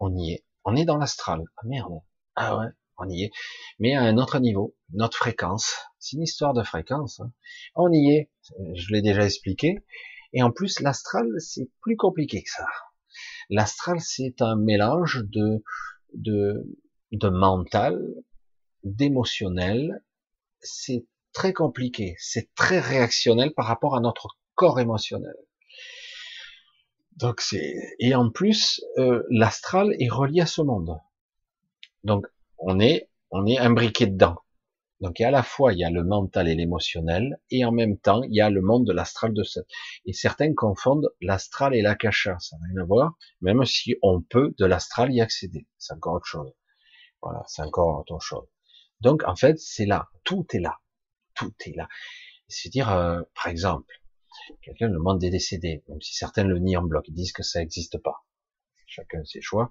On y est. On est dans l'astral. Ah merde. Ah ouais, on y est. Mais à un autre niveau, notre fréquence. C'est une histoire de fréquence. Hein. On y est. Je l'ai déjà expliqué. Et en plus, l'astral, c'est plus compliqué que ça. L'astral, c'est un mélange de, de, de mental, d'émotionnel. C'est très compliqué. C'est très réactionnel par rapport à notre corps émotionnel. Donc c'est et en plus euh, l'astral est relié à ce monde. Donc on est on est imbriqué dedans. Donc à la fois il y a le mental et l'émotionnel et en même temps il y a le monde de l'astral de cette. Et certains confondent l'astral et l'akasha, ça n'a rien à voir. Même si on peut de l'astral y accéder, c'est encore autre chose. Voilà, c'est encore autre chose. Donc en fait c'est là, tout est là, tout est là. C'est-à-dire euh, par exemple Quelqu'un le monde des décédés, même si certains le nient en bloc, ils disent que ça n'existe pas. Chacun ses choix.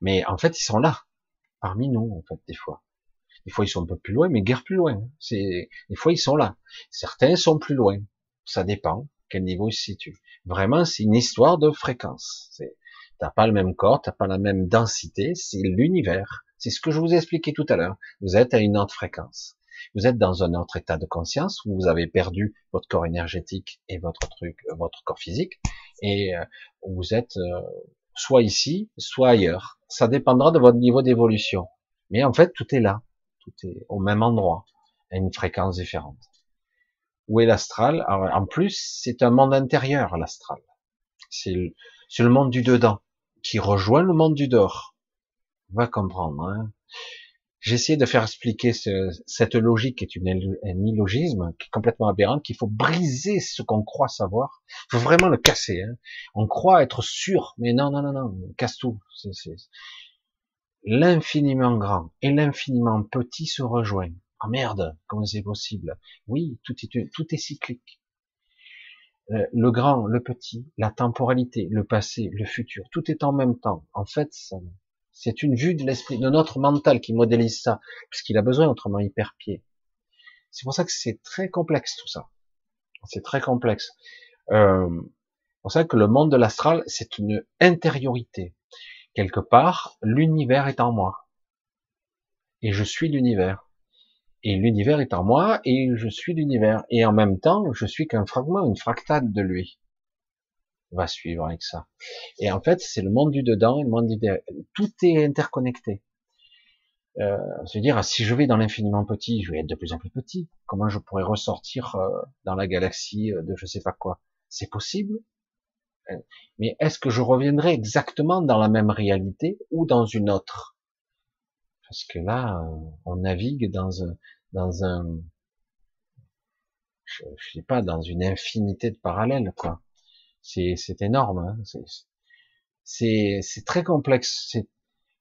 Mais en fait, ils sont là, parmi nous, en fait, des fois. Des fois, ils sont un peu plus loin, mais guère plus loin. C'est, des fois, ils sont là. Certains sont plus loin. Ça dépend quel niveau ils se situent. Vraiment, c'est une histoire de fréquence. T'as pas le même corps, t'as pas la même densité, c'est l'univers. C'est ce que je vous ai expliqué tout à l'heure. Vous êtes à une autre fréquence vous êtes dans un autre état de conscience où vous avez perdu votre corps énergétique et votre truc, euh, votre corps physique, et euh, vous êtes euh, soit ici, soit ailleurs. Ça dépendra de votre niveau d'évolution. Mais en fait, tout est là, tout est au même endroit, à une fréquence différente. Où est l'astral? En plus, c'est un monde intérieur, l'astral. C'est le, le, monde du dedans, qui rejoint le monde du dehors. On va comprendre. Hein j'ai essayé de faire expliquer cette logique qui est une, un illogisme, qui est complètement aberrant, qu'il faut briser ce qu'on croit savoir. Il faut vraiment le casser. Hein. On croit être sûr, mais non, non, non, non, on casse tout. L'infiniment grand et l'infiniment petit se rejoignent. Ah merde, comment c'est possible? Oui, tout est, tout est cyclique. Euh, le grand, le petit, la temporalité, le passé, le futur, tout est en même temps. En fait, ça, c'est une vue de l'esprit, de notre mental qui modélise ça, puisqu'il a besoin autrement il perd pied. C'est pour ça que c'est très complexe tout ça. C'est très complexe. Euh, c'est pour ça que le monde de l'astral, c'est une intériorité. Quelque part, l'univers est en moi. Et je suis l'univers. Et l'univers est en moi et je suis l'univers. Et en même temps, je suis qu'un fragment, une fractale de lui va suivre avec ça. Et en fait, c'est le monde du dedans et le monde du derrière. Tout est interconnecté. Euh, veux dire, si je vais dans l'infiniment petit, je vais être de plus en plus petit. Comment je pourrais ressortir euh, dans la galaxie euh, de je sais pas quoi? C'est possible. Euh, mais est-ce que je reviendrai exactement dans la même réalité ou dans une autre? Parce que là, on navigue dans un, dans un, je, je sais pas, dans une infinité de parallèles, quoi. C'est énorme. Hein c'est très complexe.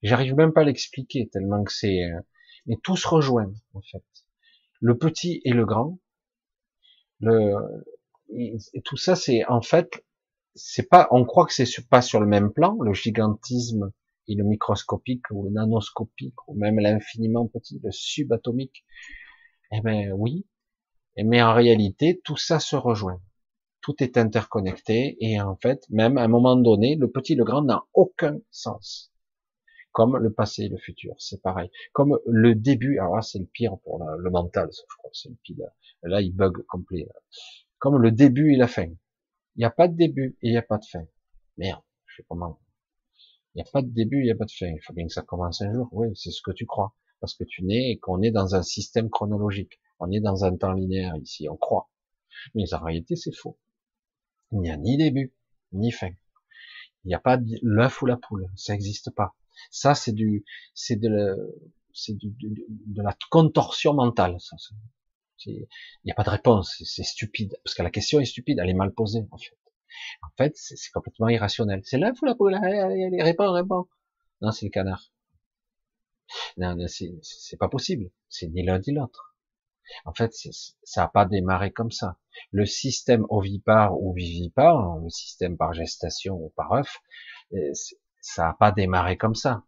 J'arrive même pas à l'expliquer tellement que c'est. Euh, mais tout se rejoint en fait. Le petit et le grand. Le et tout ça, c'est en fait, c'est pas. On croit que c'est pas sur le même plan, le gigantisme et le microscopique ou le nanoscopique ou même l'infiniment petit, le subatomique. Eh ben oui. Mais en réalité, tout ça se rejoint tout est interconnecté et en fait, même à un moment donné, le petit, le grand n'a aucun sens. Comme le passé et le futur, c'est pareil. Comme le début, alors là c'est le pire pour le mental, je crois c'est le pire. Là, il bug complet. Comme le début et la fin. Il n'y a pas de début et il n'y a pas de fin. Merde, je sais comment. Il n'y a pas de début, il n'y a pas de fin. Il faut bien que ça commence un jour. Oui, c'est ce que tu crois. Parce que tu nais et qu'on est dans un système chronologique. On est dans un temps linéaire ici, on croit. Mais en réalité, c'est faux. Il n'y a ni début, ni fin. Il n'y a pas l'œuf ou la poule. Ça n'existe pas. Ça, c'est du, c'est de, c'est de, de, la contorsion mentale. il n'y a pas de réponse. C'est stupide. Parce que la question est stupide. Elle est mal posée, en fait. En fait, c'est complètement irrationnel. C'est l'œuf ou la poule? Allez, réponds, réponds. Non, c'est le canard. Non, c'est pas possible. C'est ni l'un ni l'autre. En fait, ça n'a pas démarré comme ça. Le système ovipare ou vivipare, le système par gestation ou par œuf, euh, ça n'a pas démarré comme ça.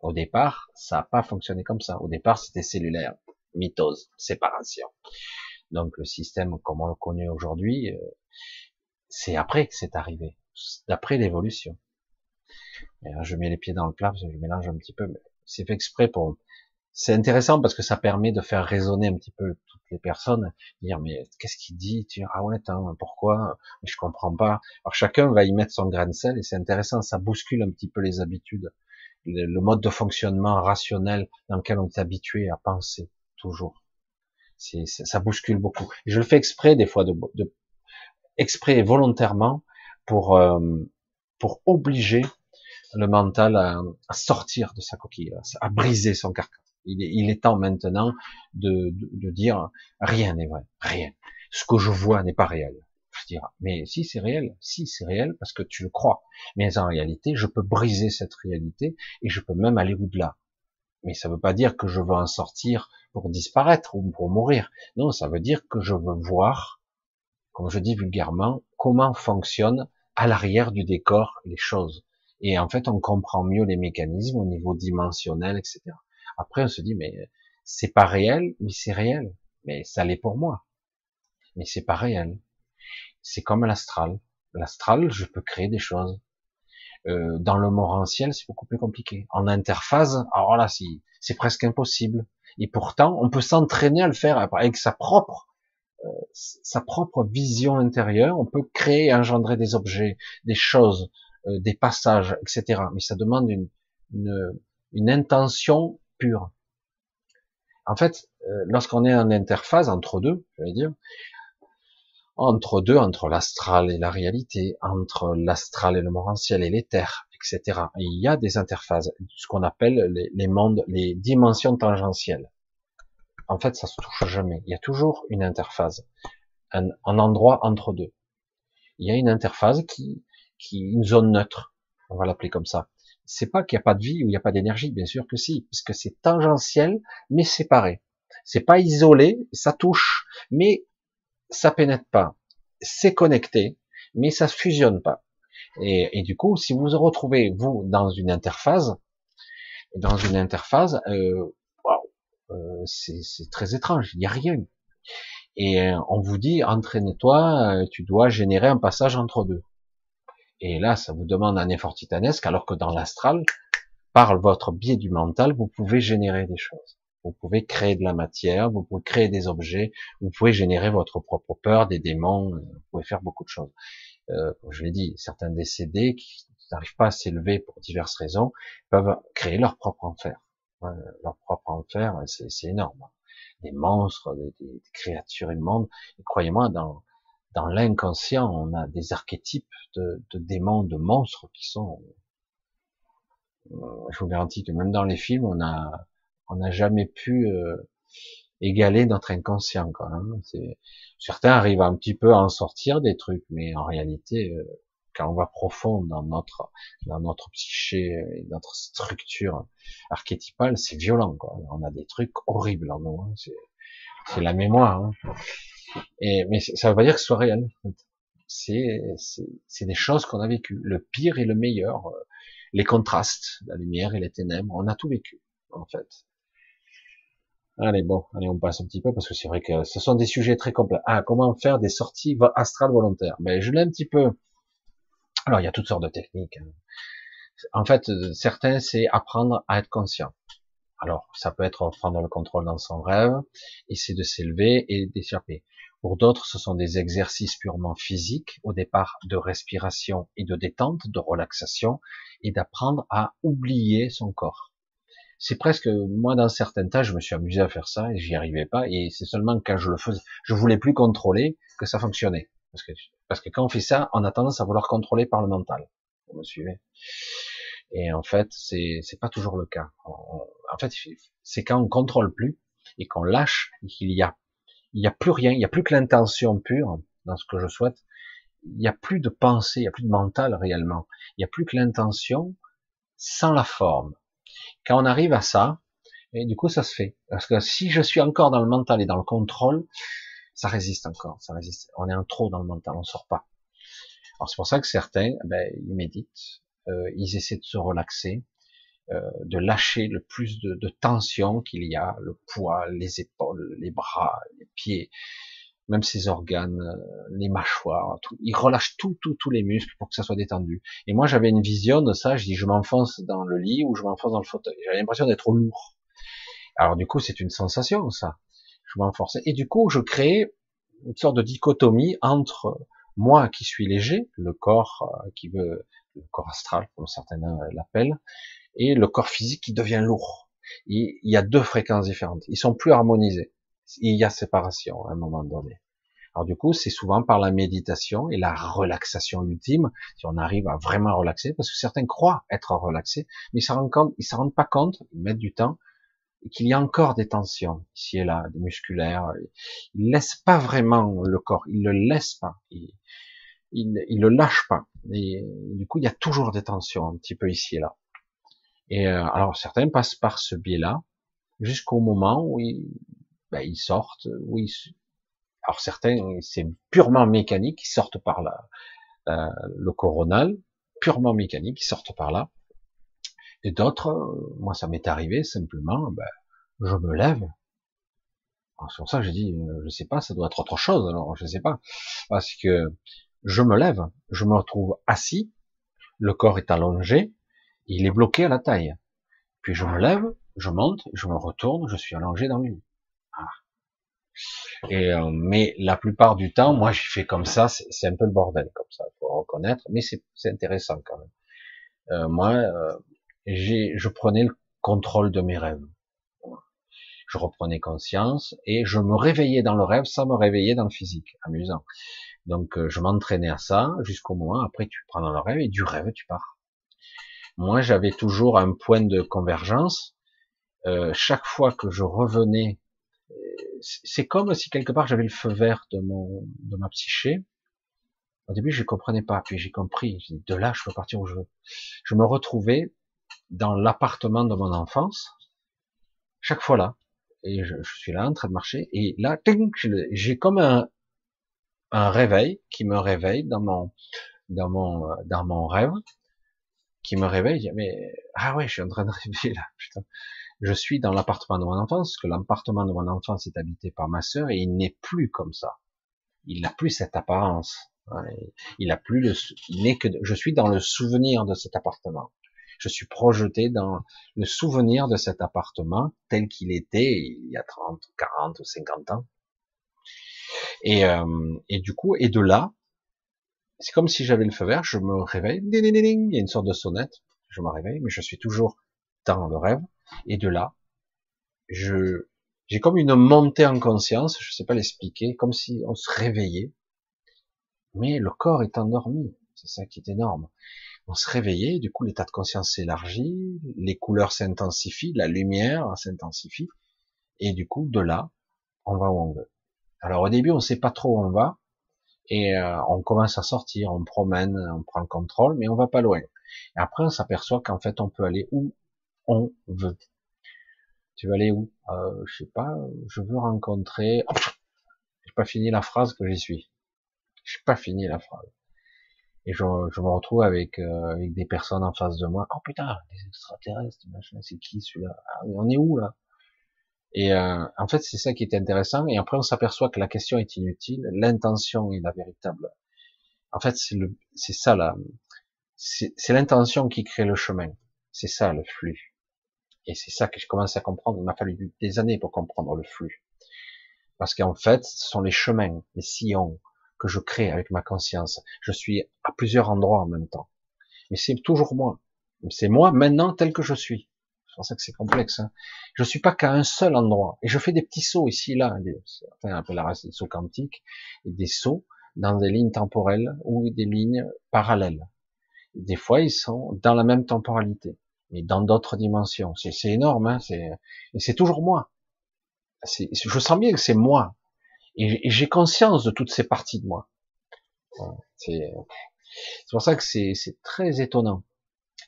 Au départ, ça n'a pas fonctionné comme ça. Au départ, c'était cellulaire, mitose, séparation. Donc le système comme on le connaît aujourd'hui, euh, c'est après que c'est arrivé, d'après l'évolution. Je mets les pieds dans le plat parce que je mélange un petit peu, mais c'est fait exprès pour c'est intéressant parce que ça permet de faire résonner un petit peu toutes les personnes, dire mais qu'est-ce qu'il dit, tu ah ouais, pourquoi, je comprends pas. Alors chacun va y mettre son grain de sel et c'est intéressant, ça bouscule un petit peu les habitudes, le, mode de fonctionnement rationnel dans lequel on est habitué à penser toujours. Ça bouscule beaucoup. je le fais exprès des fois, de, de exprès et volontairement pour euh, pour obliger le mental à, à, sortir de sa coquille, à briser son carcan. Il est, temps maintenant de, dire rien n'est vrai, rien. Ce que je vois n'est pas réel. Je dire, mais si c'est réel, si c'est réel parce que tu le crois. Mais en réalité, je peux briser cette réalité et je peux même aller au-delà. Mais ça ne veut pas dire que je veux en sortir pour disparaître ou pour mourir. Non, ça veut dire que je veux voir, comme je dis vulgairement, comment fonctionnent à l'arrière du décor les choses. Et en fait, on comprend mieux les mécanismes au niveau dimensionnel, etc. Après, on se dit, mais c'est pas réel, mais c'est réel. Mais ça l'est pour moi. Mais c'est pas réel. C'est comme l'astral. L'astral, je peux créer des choses. Euh, dans le morantiel, c'est beaucoup plus compliqué. En interphase, alors là, c'est presque impossible. Et pourtant, on peut s'entraîner à le faire avec sa propre, euh, sa propre vision intérieure. On peut créer, engendrer des objets, des choses, euh, des passages, etc. Mais ça demande une, une, une intention En fait, euh, lorsqu'on est en interface entre deux, je vais dire, entre deux, entre l'astral et la réalité, entre l'astral et le morantiel et l'éther, etc. il y a des interfaces, ce qu'on appelle les, mondes, les dimensions tangentielles. En fait, ça se touche jamais. Il y a toujours une interface, un, endroit entre deux. Il y a une interface qui, qui, une zone neutre, on va l'appeler comme ça, c'est pas qu'il n'y a pas de vie ou il n'y a pas d'énergie, bien sûr que si, puisque c'est tangentiel, mais séparé. C'est pas isolé, ça touche, mais ça pénètre pas. C'est connecté, mais ça fusionne pas. Et, du coup, si vous vous retrouvez vous dans une interface, dans une interface, euh, euh c'est très étrange. Il n'y a rien. Et euh, on vous dit entraîne-toi, euh, tu dois générer un passage entre deux. Et là, ça vous demande un effort titanesque, alors que dans l'astral, par votre biais du mental, vous pouvez générer des choses. Vous pouvez créer de la matière, vous pouvez créer des objets, vous pouvez générer votre propre peur, des démons, euh, vous pouvez faire beaucoup de choses. Euh, je l'ai dit, certains décédés qui n'arrivent pas à s'élever pour diverses raisons peuvent créer leur propre enfer. leur propre enfer, c'est énorme. Des monstres, des, des créatures immondes. Croyez-moi, dans, dans l'inconscient, on a des archétypes de, démons, de monstres qui sont. Euh, je vous garantis que même dans les films, on a, on n'a jamais pu euh, égaler notre inconscient. Quand même. Certains arrivent un petit peu à en sortir des trucs, mais en réalité, euh, quand on va profond dans notre dans notre psyché et notre structure archétypale, c'est violent. Quoi. On a des trucs horribles en nous. Hein. C'est la mémoire. Hein. Et, mais ça veut pas dire que ce soit réel. C'est, des choses qu'on a vécues. Le pire et le meilleur, euh, les contrastes, la lumière et les ténèbres, on a tout vécu, en fait. Allez, bon, allez, on passe un petit peu parce que c'est vrai que ce sont des sujets très complexes. Ah, comment faire des sorties astrales volontaires? Ben, je l'ai un petit peu. Alors, il y a toutes sortes de techniques. Hein. En fait, euh, certains, c'est apprendre à être conscient. Alors, ça peut être prendre le contrôle dans son rêve, essayer de s'élever et d'échapper. Pour d'autres, ce sont des exercices purement physiques, au départ de respiration et de détente, de relaxation, et d'apprendre à oublier son corps. C'est presque, moi, dans certains tas, je me suis amusé à faire ça et j'y arrivais pas, et c'est seulement quand je le faisais, je voulais plus contrôler que ça fonctionnait. Parce que, parce que quand on fait ça, on a tendance à vouloir contrôler par le mental. Vous me suivez? Et en fait, c'est, c'est pas toujours le cas. en fait, c'est quand on contrôle plus et qu'on lâche et qu'il y a il n'y a plus rien, il n'y a plus que l'intention pure dans ce que je souhaite. Il n'y a plus de pensée, il n'y a plus de mental réellement. Il n'y a plus que l'intention sans la forme. Quand on arrive à ça, et du coup ça se fait. Parce que si je suis encore dans le mental et dans le contrôle, ça résiste encore, ça résiste. On est un trop dans le mental, on sort pas. Alors c'est pour ça que certains, ben, ils méditent, euh, ils essaient de se relaxer, de lâcher le plus de, de tension qu'il y a, le poids, les épaules, les bras, les pieds, même ses organes, euh, les mâchoires, tout. Ils relâchent tout, tout, tous les muscles pour que ça soit détendu. Et moi, j'avais une vision de ça. Je dis, je m'enfonce dans le lit ou je m'enfonce dans le fauteuil. J'avais l'impression d'être lourd. Alors du coup, c'est une sensation, ça. Je m'enfonce. Et du coup, je crée une sorte de dichotomie entre moi qui suis léger, le corps euh, qui veut, le corps astral, comme certains l'appellent, et le corps physique qui devient lourd. il y a deux fréquences différentes. Ils sont plus harmonisés il y a séparation à un moment donné. Alors du coup, c'est souvent par la méditation et la relaxation ultime, si on arrive à vraiment relaxer, parce que certains croient être relaxés, mais ils s'en rendent rendent pas compte, ils mettent du temps, qu'il y a encore des tensions ici et là, des musculaires. Ils laissent pas vraiment le corps, ils le laissent pas, ils, ils, le lâchent pas. Et du coup, il y a toujours des tensions un petit peu ici et là. Et euh, alors certains passent par ce biais-là jusqu'au moment où ils, ben, ils sortent, oui. Alors certains, c'est purement mécanique, ils sortent par là, le coronal, purement mécanique, ils sortent par là. Et d'autres, euh, moi ça m'est arrivé simplement, ben, je me lève. C'est ça j'ai dit, euh, je sais pas, ça doit être autre chose. Alors je sais pas, parce que je me lève, je me retrouve assis, le corps est allongé, il est bloqué à la taille. Puis je me lève, je monte, je me retourne, je suis allongé dans le lit. Et euh, mais la plupart du temps, moi, je fais comme ça. C'est un peu le bordel comme ça, faut reconnaître. Mais c'est intéressant quand même. Euh, moi, euh, je prenais le contrôle de mes rêves. Je reprenais conscience et je me réveillais dans le rêve sans me réveiller dans le physique. Amusant. Donc, euh, je m'entraînais à ça jusqu'au moment. Après, tu prends dans le rêve et du rêve, tu pars. Moi, j'avais toujours un point de convergence. Euh, chaque fois que je revenais c'est comme si quelque part j'avais le feu vert de mon, de ma psyché. Au début, je comprenais pas, puis j'ai compris. De là, je peux partir où je veux. Je me retrouvais dans l'appartement de mon enfance, chaque fois là, et je, suis là en train de marcher, et là, j'ai comme un, un réveil qui me réveille dans mon, dans mon, dans mon rêve, qui me réveille. Mais ah ouais, je suis en train de rêver là, putain je suis dans l'appartement de mon enfance, que l'appartement de mon enfance est habité par ma sœur et il n'est plus comme ça. Il n'a plus cette apparence. Il a plus le, il n'est que, je suis dans le souvenir de cet appartement. Je suis projeté dans le souvenir de cet appartement tel qu'il était il y a 30, 40 ou 50 ans. Et, euh, et du coup, et de là, c'est comme si j'avais le feu vert, je me réveille, il y a une sorte de sonnette, je me réveille, mais je suis toujours dans le rêve, et de là, je, j'ai comme une montée en conscience, je sais pas l'expliquer, comme si on se réveillait, mais le corps est endormi. C'est ça qui est énorme. On se réveillait, du coup l'état de conscience s'élargit, les couleurs s'intensifient, la lumière s'intensifie, et du coup de là, on va où on veut. Alors au début, on sait pas trop où on va, et euh, on commence à sortir, on promène, on prend le contrôle, mais on va pas loin. Et après, on s'aperçoit qu'en fait, on peut aller où on veut. Tu veux aller où? Euh, Je sais pas. Je veux rencontrer. Oh, j'ai pas fini la phrase que j'y suis. J'ai pas fini la phrase. Et je, me retrouve avec, euh, avec des personnes en face de moi. Oh putain, des extraterrestres, machin, c'est qui celui-là? Ah, on est où là? Et euh, en fait, c'est ça qui est intéressant. Et après, on s'aperçoit que la question est inutile. L'intention est la véritable. En fait, c'est le, c'est ça là. C'est l'intention qui crée le chemin. C'est ça le flux. Et c'est ça que je commence à comprendre. Il m'a fallu des années pour comprendre le flux. Parce qu'en fait, ce sont les chemins, les sillons que je crée avec ma conscience. Je suis à plusieurs endroits en même temps. Mais c'est toujours moi. C'est moi maintenant tel que je suis. Pour ça que c'est complexe. Hein. Je suis pas qu'à un seul endroit. Et je fais des petits sauts ici, là. Des, enfin, on appelle la des sauts quantiques. Et des sauts dans des lignes temporelles ou des lignes parallèles. des fois, ils sont dans la même temporalité mais dans d'autres dimensions. C'est énorme, hein, et c'est toujours moi. Je sens bien que c'est moi, et j'ai conscience de toutes ces parties de moi. C'est pour ça que c'est très étonnant.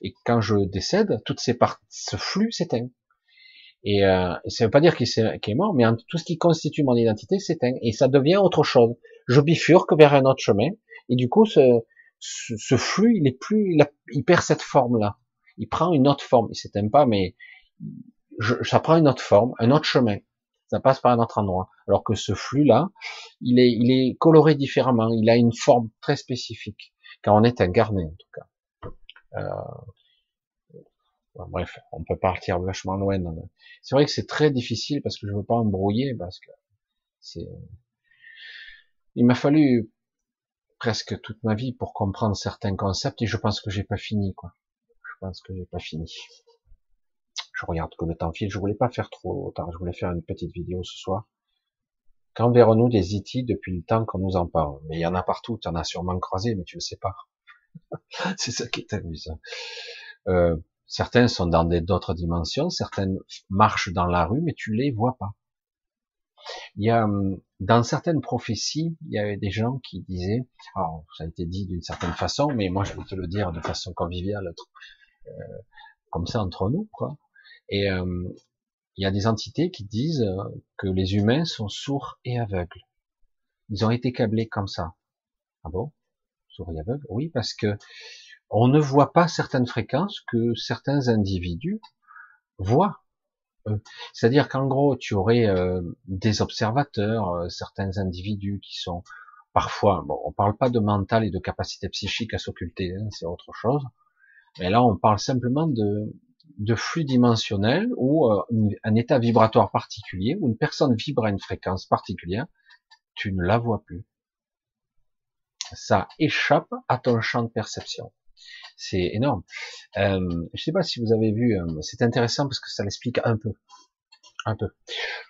Et quand je décède, toutes ces parties, ce flux s'éteint. Et, euh, ça veut pas dire qu'il est, mort, mais tout ce qui constitue mon identité s'éteint et ça devient autre chose. Je bifurque vers un autre chemin et du coup ce, ce, flux, il est plus, il, perd cette forme-là. Il prend une autre forme. Il s'éteint pas, mais ça prend une autre forme, un autre chemin. Ça passe par un autre endroit. Alors que ce flux-là, il est, il est coloré différemment. Il a une forme très spécifique. Quand on est incarné, en tout cas. Euh, bref, on peut partir vachement loin. C'est vrai que c'est très difficile parce que je veux pas embrouiller parce que c'est. Il m'a fallu presque toute ma vie pour comprendre certains concepts et je pense que j'ai pas fini quoi. Je pense que j'ai pas fini. Je regarde que le temps file, je voulais pas faire trop tard, je voulais faire une petite vidéo ce soir. Quand verrons-nous des IT e depuis le temps qu'on nous en parle? Mais il y en a partout, tu en as sûrement croisé, mais tu le sais pas. C'est ça qui est amusant. Euh, certains sont dans d'autres dimensions, certaines marchent dans la rue, mais tu les vois pas. Il y a hum, dans certaines prophéties, il y avait des gens qui disaient, alors ça a été dit d'une certaine façon, mais moi je vais te le dire de façon conviviale, euh, comme ça entre nous, quoi. Et hum, il y a des entités qui disent que les humains sont sourds et aveugles. Ils ont été câblés comme ça. Ah bon? Aveugles Oui, parce que on ne voit pas certaines fréquences que certains individus voient. Euh, c'est-à-dire qu'en gros, tu aurais euh, des observateurs, euh, certains individus qui sont parfois, bon, on parle pas de mental et de capacité psychique à s'occulter, hein, c'est autre chose. Mais là, on parle simplement de, de flux dimensionnel ou un état vibratoire particulier où une personne vibre à une fréquence particulière, tu ne la vois plus. Ça échappe à ton champ de perception. C'est énorme. Euh, je ne sais pas si vous avez vu, euh, c'est intéressant parce que ça l'explique un peu. Un peu.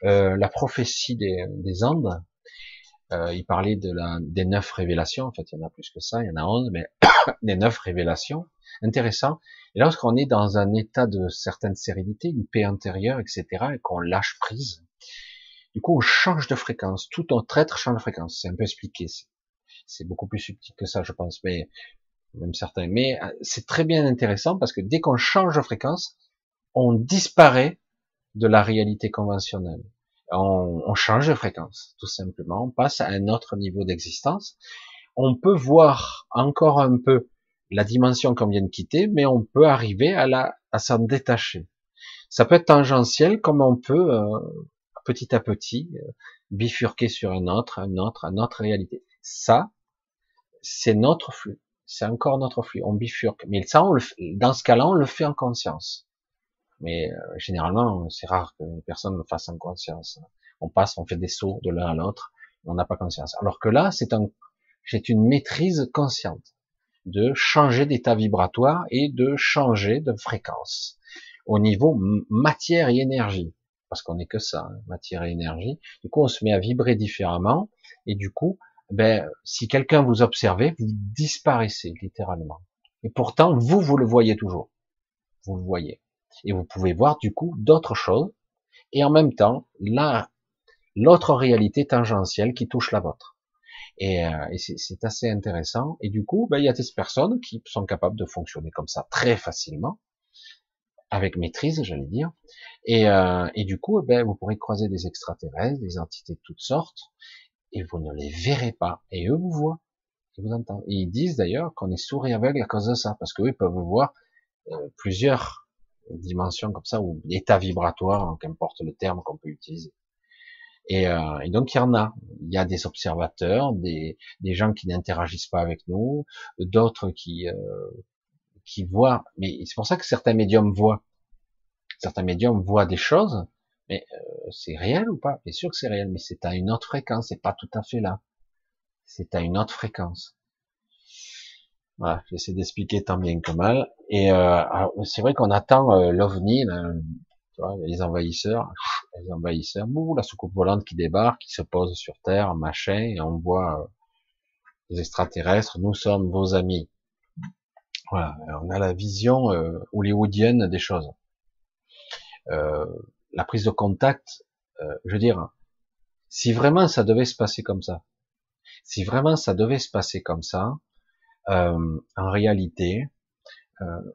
Euh, la prophétie des, des Andes, il parlait de la, des neuf révélations. En fait, il y en a plus que ça, il y en a onze, mais des neuf révélations. Intéressant. Et lorsqu'on est dans un état de certaine sérénité, une paix intérieure, etc., et qu'on lâche prise, du coup, on change de fréquence. Tout notre être change de fréquence. C'est un peu expliqué. C'est beaucoup plus subtil que ça, je pense. Mais même certains. Mais euh, c'est très bien intéressant parce que dès qu'on change de fréquence, on disparaît de la réalité conventionnelle. On, on change de fréquence, tout simplement. On passe à un autre niveau d'existence. On peut voir encore un peu la dimension qu'on vient de quitter, mais on peut arriver à la, à s'en détacher. Ça peut être tangentiel, comme on peut euh, petit à petit euh, bifurquer sur un autre, un autre, une autre réalité. Ça, c'est notre flux c'est encore notre flux, on bifurque. Mais ça, on le dans ce cas-là, on le fait en conscience. Mais euh, généralement, c'est rare que personne le fasse en conscience. On passe, on fait des sauts de l'un à l'autre, on n'a pas conscience. Alors que là, c'est un, j'ai une maîtrise consciente de changer d'état vibratoire et de changer de fréquence au niveau matière et énergie, parce qu'on n'est que ça, hein, matière et énergie. Du coup, on se met à vibrer différemment et du coup, ben, si quelqu'un vous observait, vous disparaissez littéralement. Et pourtant, vous, vous le voyez toujours. Vous le voyez. Et vous pouvez voir du coup d'autres choses. Et en même temps, là, l'autre réalité tangentielle qui touche la vôtre. Et, euh, et c'est assez intéressant. Et du coup, ben, il y a des personnes qui sont capables de fonctionner comme ça très facilement, avec maîtrise, j'allais dire. Et, euh, et du coup, ben, vous pourrez croiser des extraterrestres, des entités de toutes sortes, et vous ne les verrez pas. Et eux vous voient, ils vous entendent. Et ils disent d'ailleurs qu'on est sourd et aveugle à cause de ça, parce qu'eux ils peuvent voir euh, plusieurs dimensions comme ça, ou états vibratoires, qu'importe le terme qu'on peut utiliser. Et, euh, et, donc il y en a. Il y a des observateurs, des, des gens qui n'interagissent pas avec nous, d'autres qui euh, qui voient. Mais c'est pour ça que certains médiums voient. Certains médiums voient des choses, mais euh, c'est réel ou pas? Bien sûr que c'est réel, mais c'est à une autre fréquence, c'est pas tout à fait là. C'est à une autre fréquence. Voilà, j'essaie d'expliquer tant bien que mal. Et euh, c'est vrai qu'on attend euh, l'OVNI, les envahisseurs, les envahisseurs, bouh, la soucoupe volante qui débarque, qui se pose sur Terre, machin, et on voit les extraterrestres, nous sommes vos amis. Voilà, on a la vision hollywoodienne des choses. Euh, la prise de contact, euh, je veux dire, si vraiment ça devait se passer comme ça, si vraiment ça devait se passer comme ça, euh, en réalité, euh,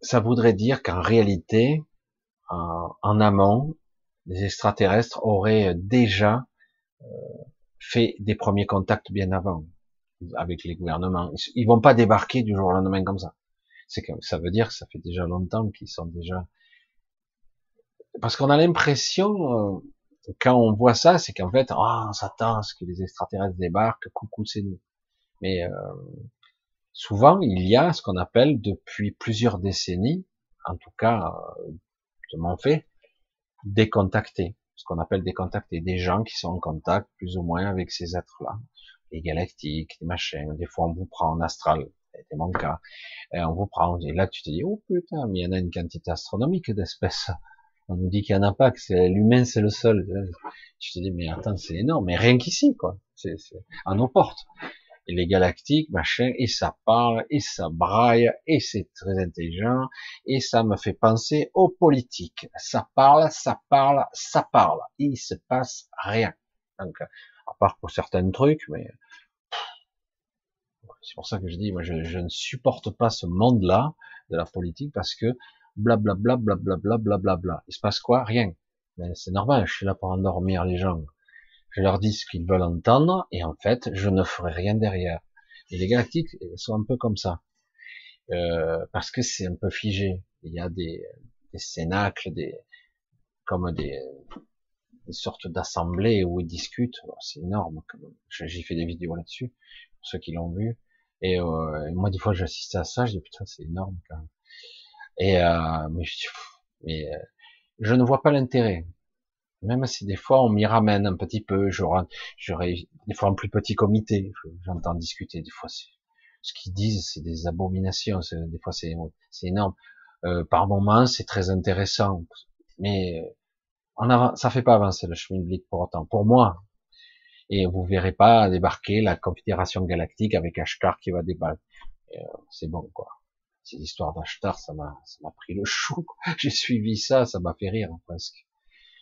ça voudrait dire qu'en réalité, en amont, les extraterrestres auraient déjà fait des premiers contacts bien avant. avec les gouvernements. Ils vont pas débarquer du jour au lendemain comme ça. C'est ça veut dire que ça fait déjà longtemps qu'ils sont déjà. Parce qu'on a l'impression, euh, quand on voit ça, c'est qu'en fait, oh, on s'attend à ce que les extraterrestres débarquent, coucou, c'est nous. Mais euh, souvent, il y a ce qu'on appelle depuis plusieurs décennies, en tout cas euh, de mon fait, décontactés. Ce qu'on appelle décontactés, des gens qui sont en contact plus ou moins avec ces êtres-là, les galactiques, les machins. Des fois, on vous prend en astral, c'était mon cas. Et on vous prend, et là, tu te dis, oh putain, mais il y en a une quantité astronomique d'espèces. On nous dit qu'il n'y en a pas, que l'humain, c'est le seul. Tu te dis, mais attends, c'est énorme. Mais rien qu'ici, quoi. C'est à nos portes et les galactiques, machin, et ça parle, et ça braille, et c'est très intelligent, et ça me fait penser aux politiques. Ça parle, ça parle, ça parle, et il se passe rien. Donc, à part pour certains trucs, mais c'est pour ça que je dis, moi, je, je ne supporte pas ce monde-là de la politique parce que blablabla, blablabla, blablabla. Il se passe quoi? Rien. Mais c'est normal, je suis là pour endormir les gens je leur dis ce qu'ils veulent entendre, et en fait, je ne ferai rien derrière. Et les galactiques sont un peu comme ça, euh, parce que c'est un peu figé. Il y a des, des cénacles, des, comme des, des sortes d'assemblées où ils discutent. C'est énorme. J'ai fait des vidéos là-dessus, pour ceux qui l'ont vu. Et euh, moi, des fois, j'assiste à ça, je dis putain, c'est énorme quand même. Et euh, mais, je, euh, je ne vois pas l'intérêt. Même si des fois on m'y ramène un petit peu, j'aurai, des fois en plus petit comité, j'entends discuter, des fois ce qu'ils disent c'est des abominations, des fois c'est, énorme. Euh, par moments c'est très intéressant, mais en avant, ça fait pas avancer le chemin public pour autant. Pour moi, et vous verrez pas débarquer la Confédération Galactique avec Ashtar qui va débarquer. Euh, c'est bon quoi. Ces histoires d'Ashtar, ça m'a, ça m'a pris le chou. J'ai suivi ça, ça m'a fait rire presque.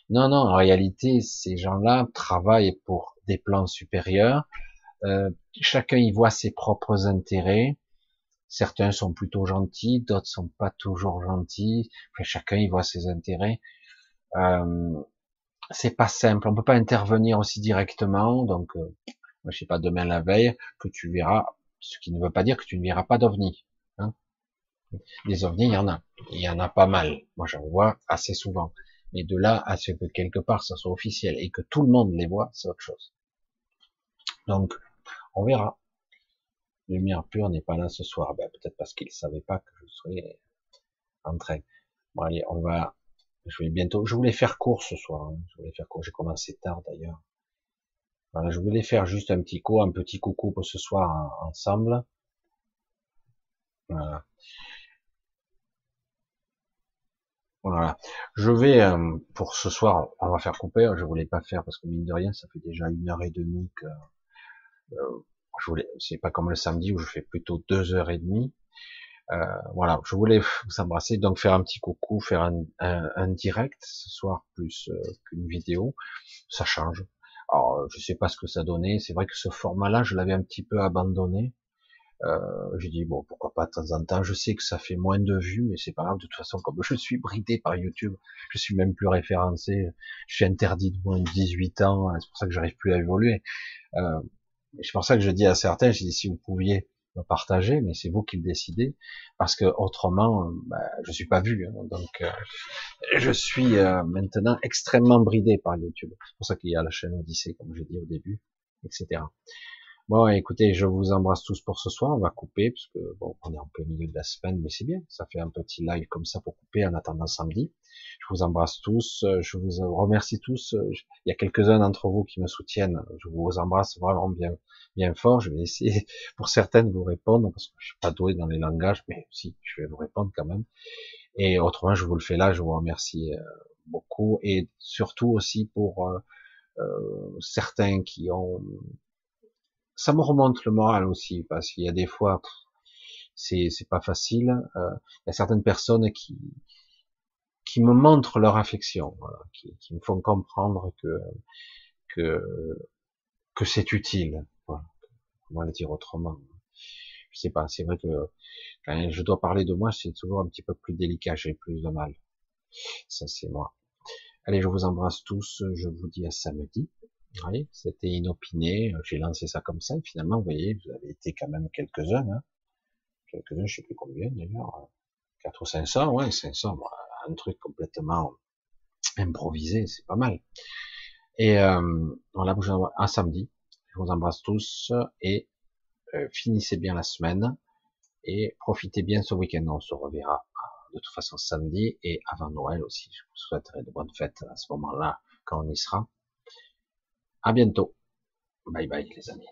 Non, non, en réalité, ces gens-là travaillent pour des plans supérieurs. Euh, chacun y voit ses propres intérêts. Certains sont plutôt gentils, d'autres sont pas toujours gentils. Enfin, chacun y voit ses intérêts. Euh, c'est pas simple. On peut pas intervenir aussi directement. Donc, euh, je sais pas, demain la veille, que tu verras. Ce qui ne veut pas dire que tu ne verras pas d'ovnis. Des ovnis, il y en a. Il y en a pas mal. Moi, j'en vois assez souvent. Mais de là à ce que quelque part ça soit officiel et que tout le monde les voit, c'est autre chose. Donc, on verra. Lumière pure n'est pas là ce soir. Ben, peut-être parce qu'il savait pas que je serais en train. Bon, allez, on va, je vais bientôt, je voulais faire court ce soir. Hein. Je voulais faire court. J'ai commencé tard d'ailleurs. Voilà, je voulais faire juste un petit coup, un petit coucou pour ce soir ensemble. Voilà. Voilà. Je vais euh, pour ce soir, on va faire couper. Je voulais pas faire parce que mine de rien, ça fait déjà une heure et demie que euh, je voulais. C'est pas comme le samedi où je fais plutôt deux heures et demie. Euh, voilà, je voulais vous embrasser, donc faire un petit coucou, faire un, un, direct ce soir plus euh, qu'une vidéo. Ça change. Alors, je sais pas ce que ça donnait. C'est vrai que ce format-là, je l'avais un petit peu abandonné. Euh, j'ai dit bon pourquoi pas de temps en temps. Je sais que ça fait moins de vues, mais c'est pas grave. De toute façon, comme je suis bridé par YouTube, je suis même plus référencé. Je suis interdit de moins de 18 ans. C'est pour ça que j'arrive plus à évoluer. Euh, c'est pour ça que je dis à certains, je dis si vous pouviez me partager, mais c'est vous qui le décidez, parce que autrement, bah, je suis pas vu. Hein. donc, euh, je suis euh, maintenant extrêmement bridé par YouTube. C'est pour ça qu'il y a la chaîne Odyssée, comme je dis au début, etc. Bon, écoutez, je vous embrasse tous pour ce soir. On va couper parce que bon, on est en plein milieu de la semaine, mais c'est bien. Ça fait un petit live comme ça pour couper en attendant samedi. Je vous embrasse tous. Je vous remercie tous. Il y a quelques-uns d'entre vous qui me soutiennent. Je vous embrasse vraiment bien, bien fort. Je vais essayer pour certaines de vous répondre parce que je suis pas doué dans les langages, mais si, je vais vous répondre quand même. Et autrement, je vous le fais là. Je vous remercie euh, beaucoup et surtout aussi pour euh, euh, certains qui ont ça me remonte le moral aussi parce qu'il y a des fois c'est c'est pas facile. Euh, il y a certaines personnes qui qui me montrent leur affection, voilà, qui, qui, me font comprendre que que que c'est utile. Voilà. Comment le dire autrement Je sais pas. C'est vrai que quand je dois parler de moi, c'est toujours un petit peu plus délicat. J'ai plus de mal. Ça c'est moi. Allez, je vous embrasse tous. Je vous dis à samedi. Oui, c'était inopiné. J'ai lancé ça comme ça. Et finalement, vous voyez, vous avez été quand même quelques-uns. Hein. Quelques-uns, je sais plus combien d'ailleurs. 4 ou 500, ouais, 500. Un truc complètement improvisé, c'est pas mal. Et euh, voilà, un samedi. Je vous embrasse tous et euh, finissez bien la semaine et profitez bien ce week-end. On se reverra de toute façon samedi et avant Noël aussi. Je vous souhaiterai de bonnes fêtes à ce moment-là quand on y sera. À bientôt. Bye bye les amis.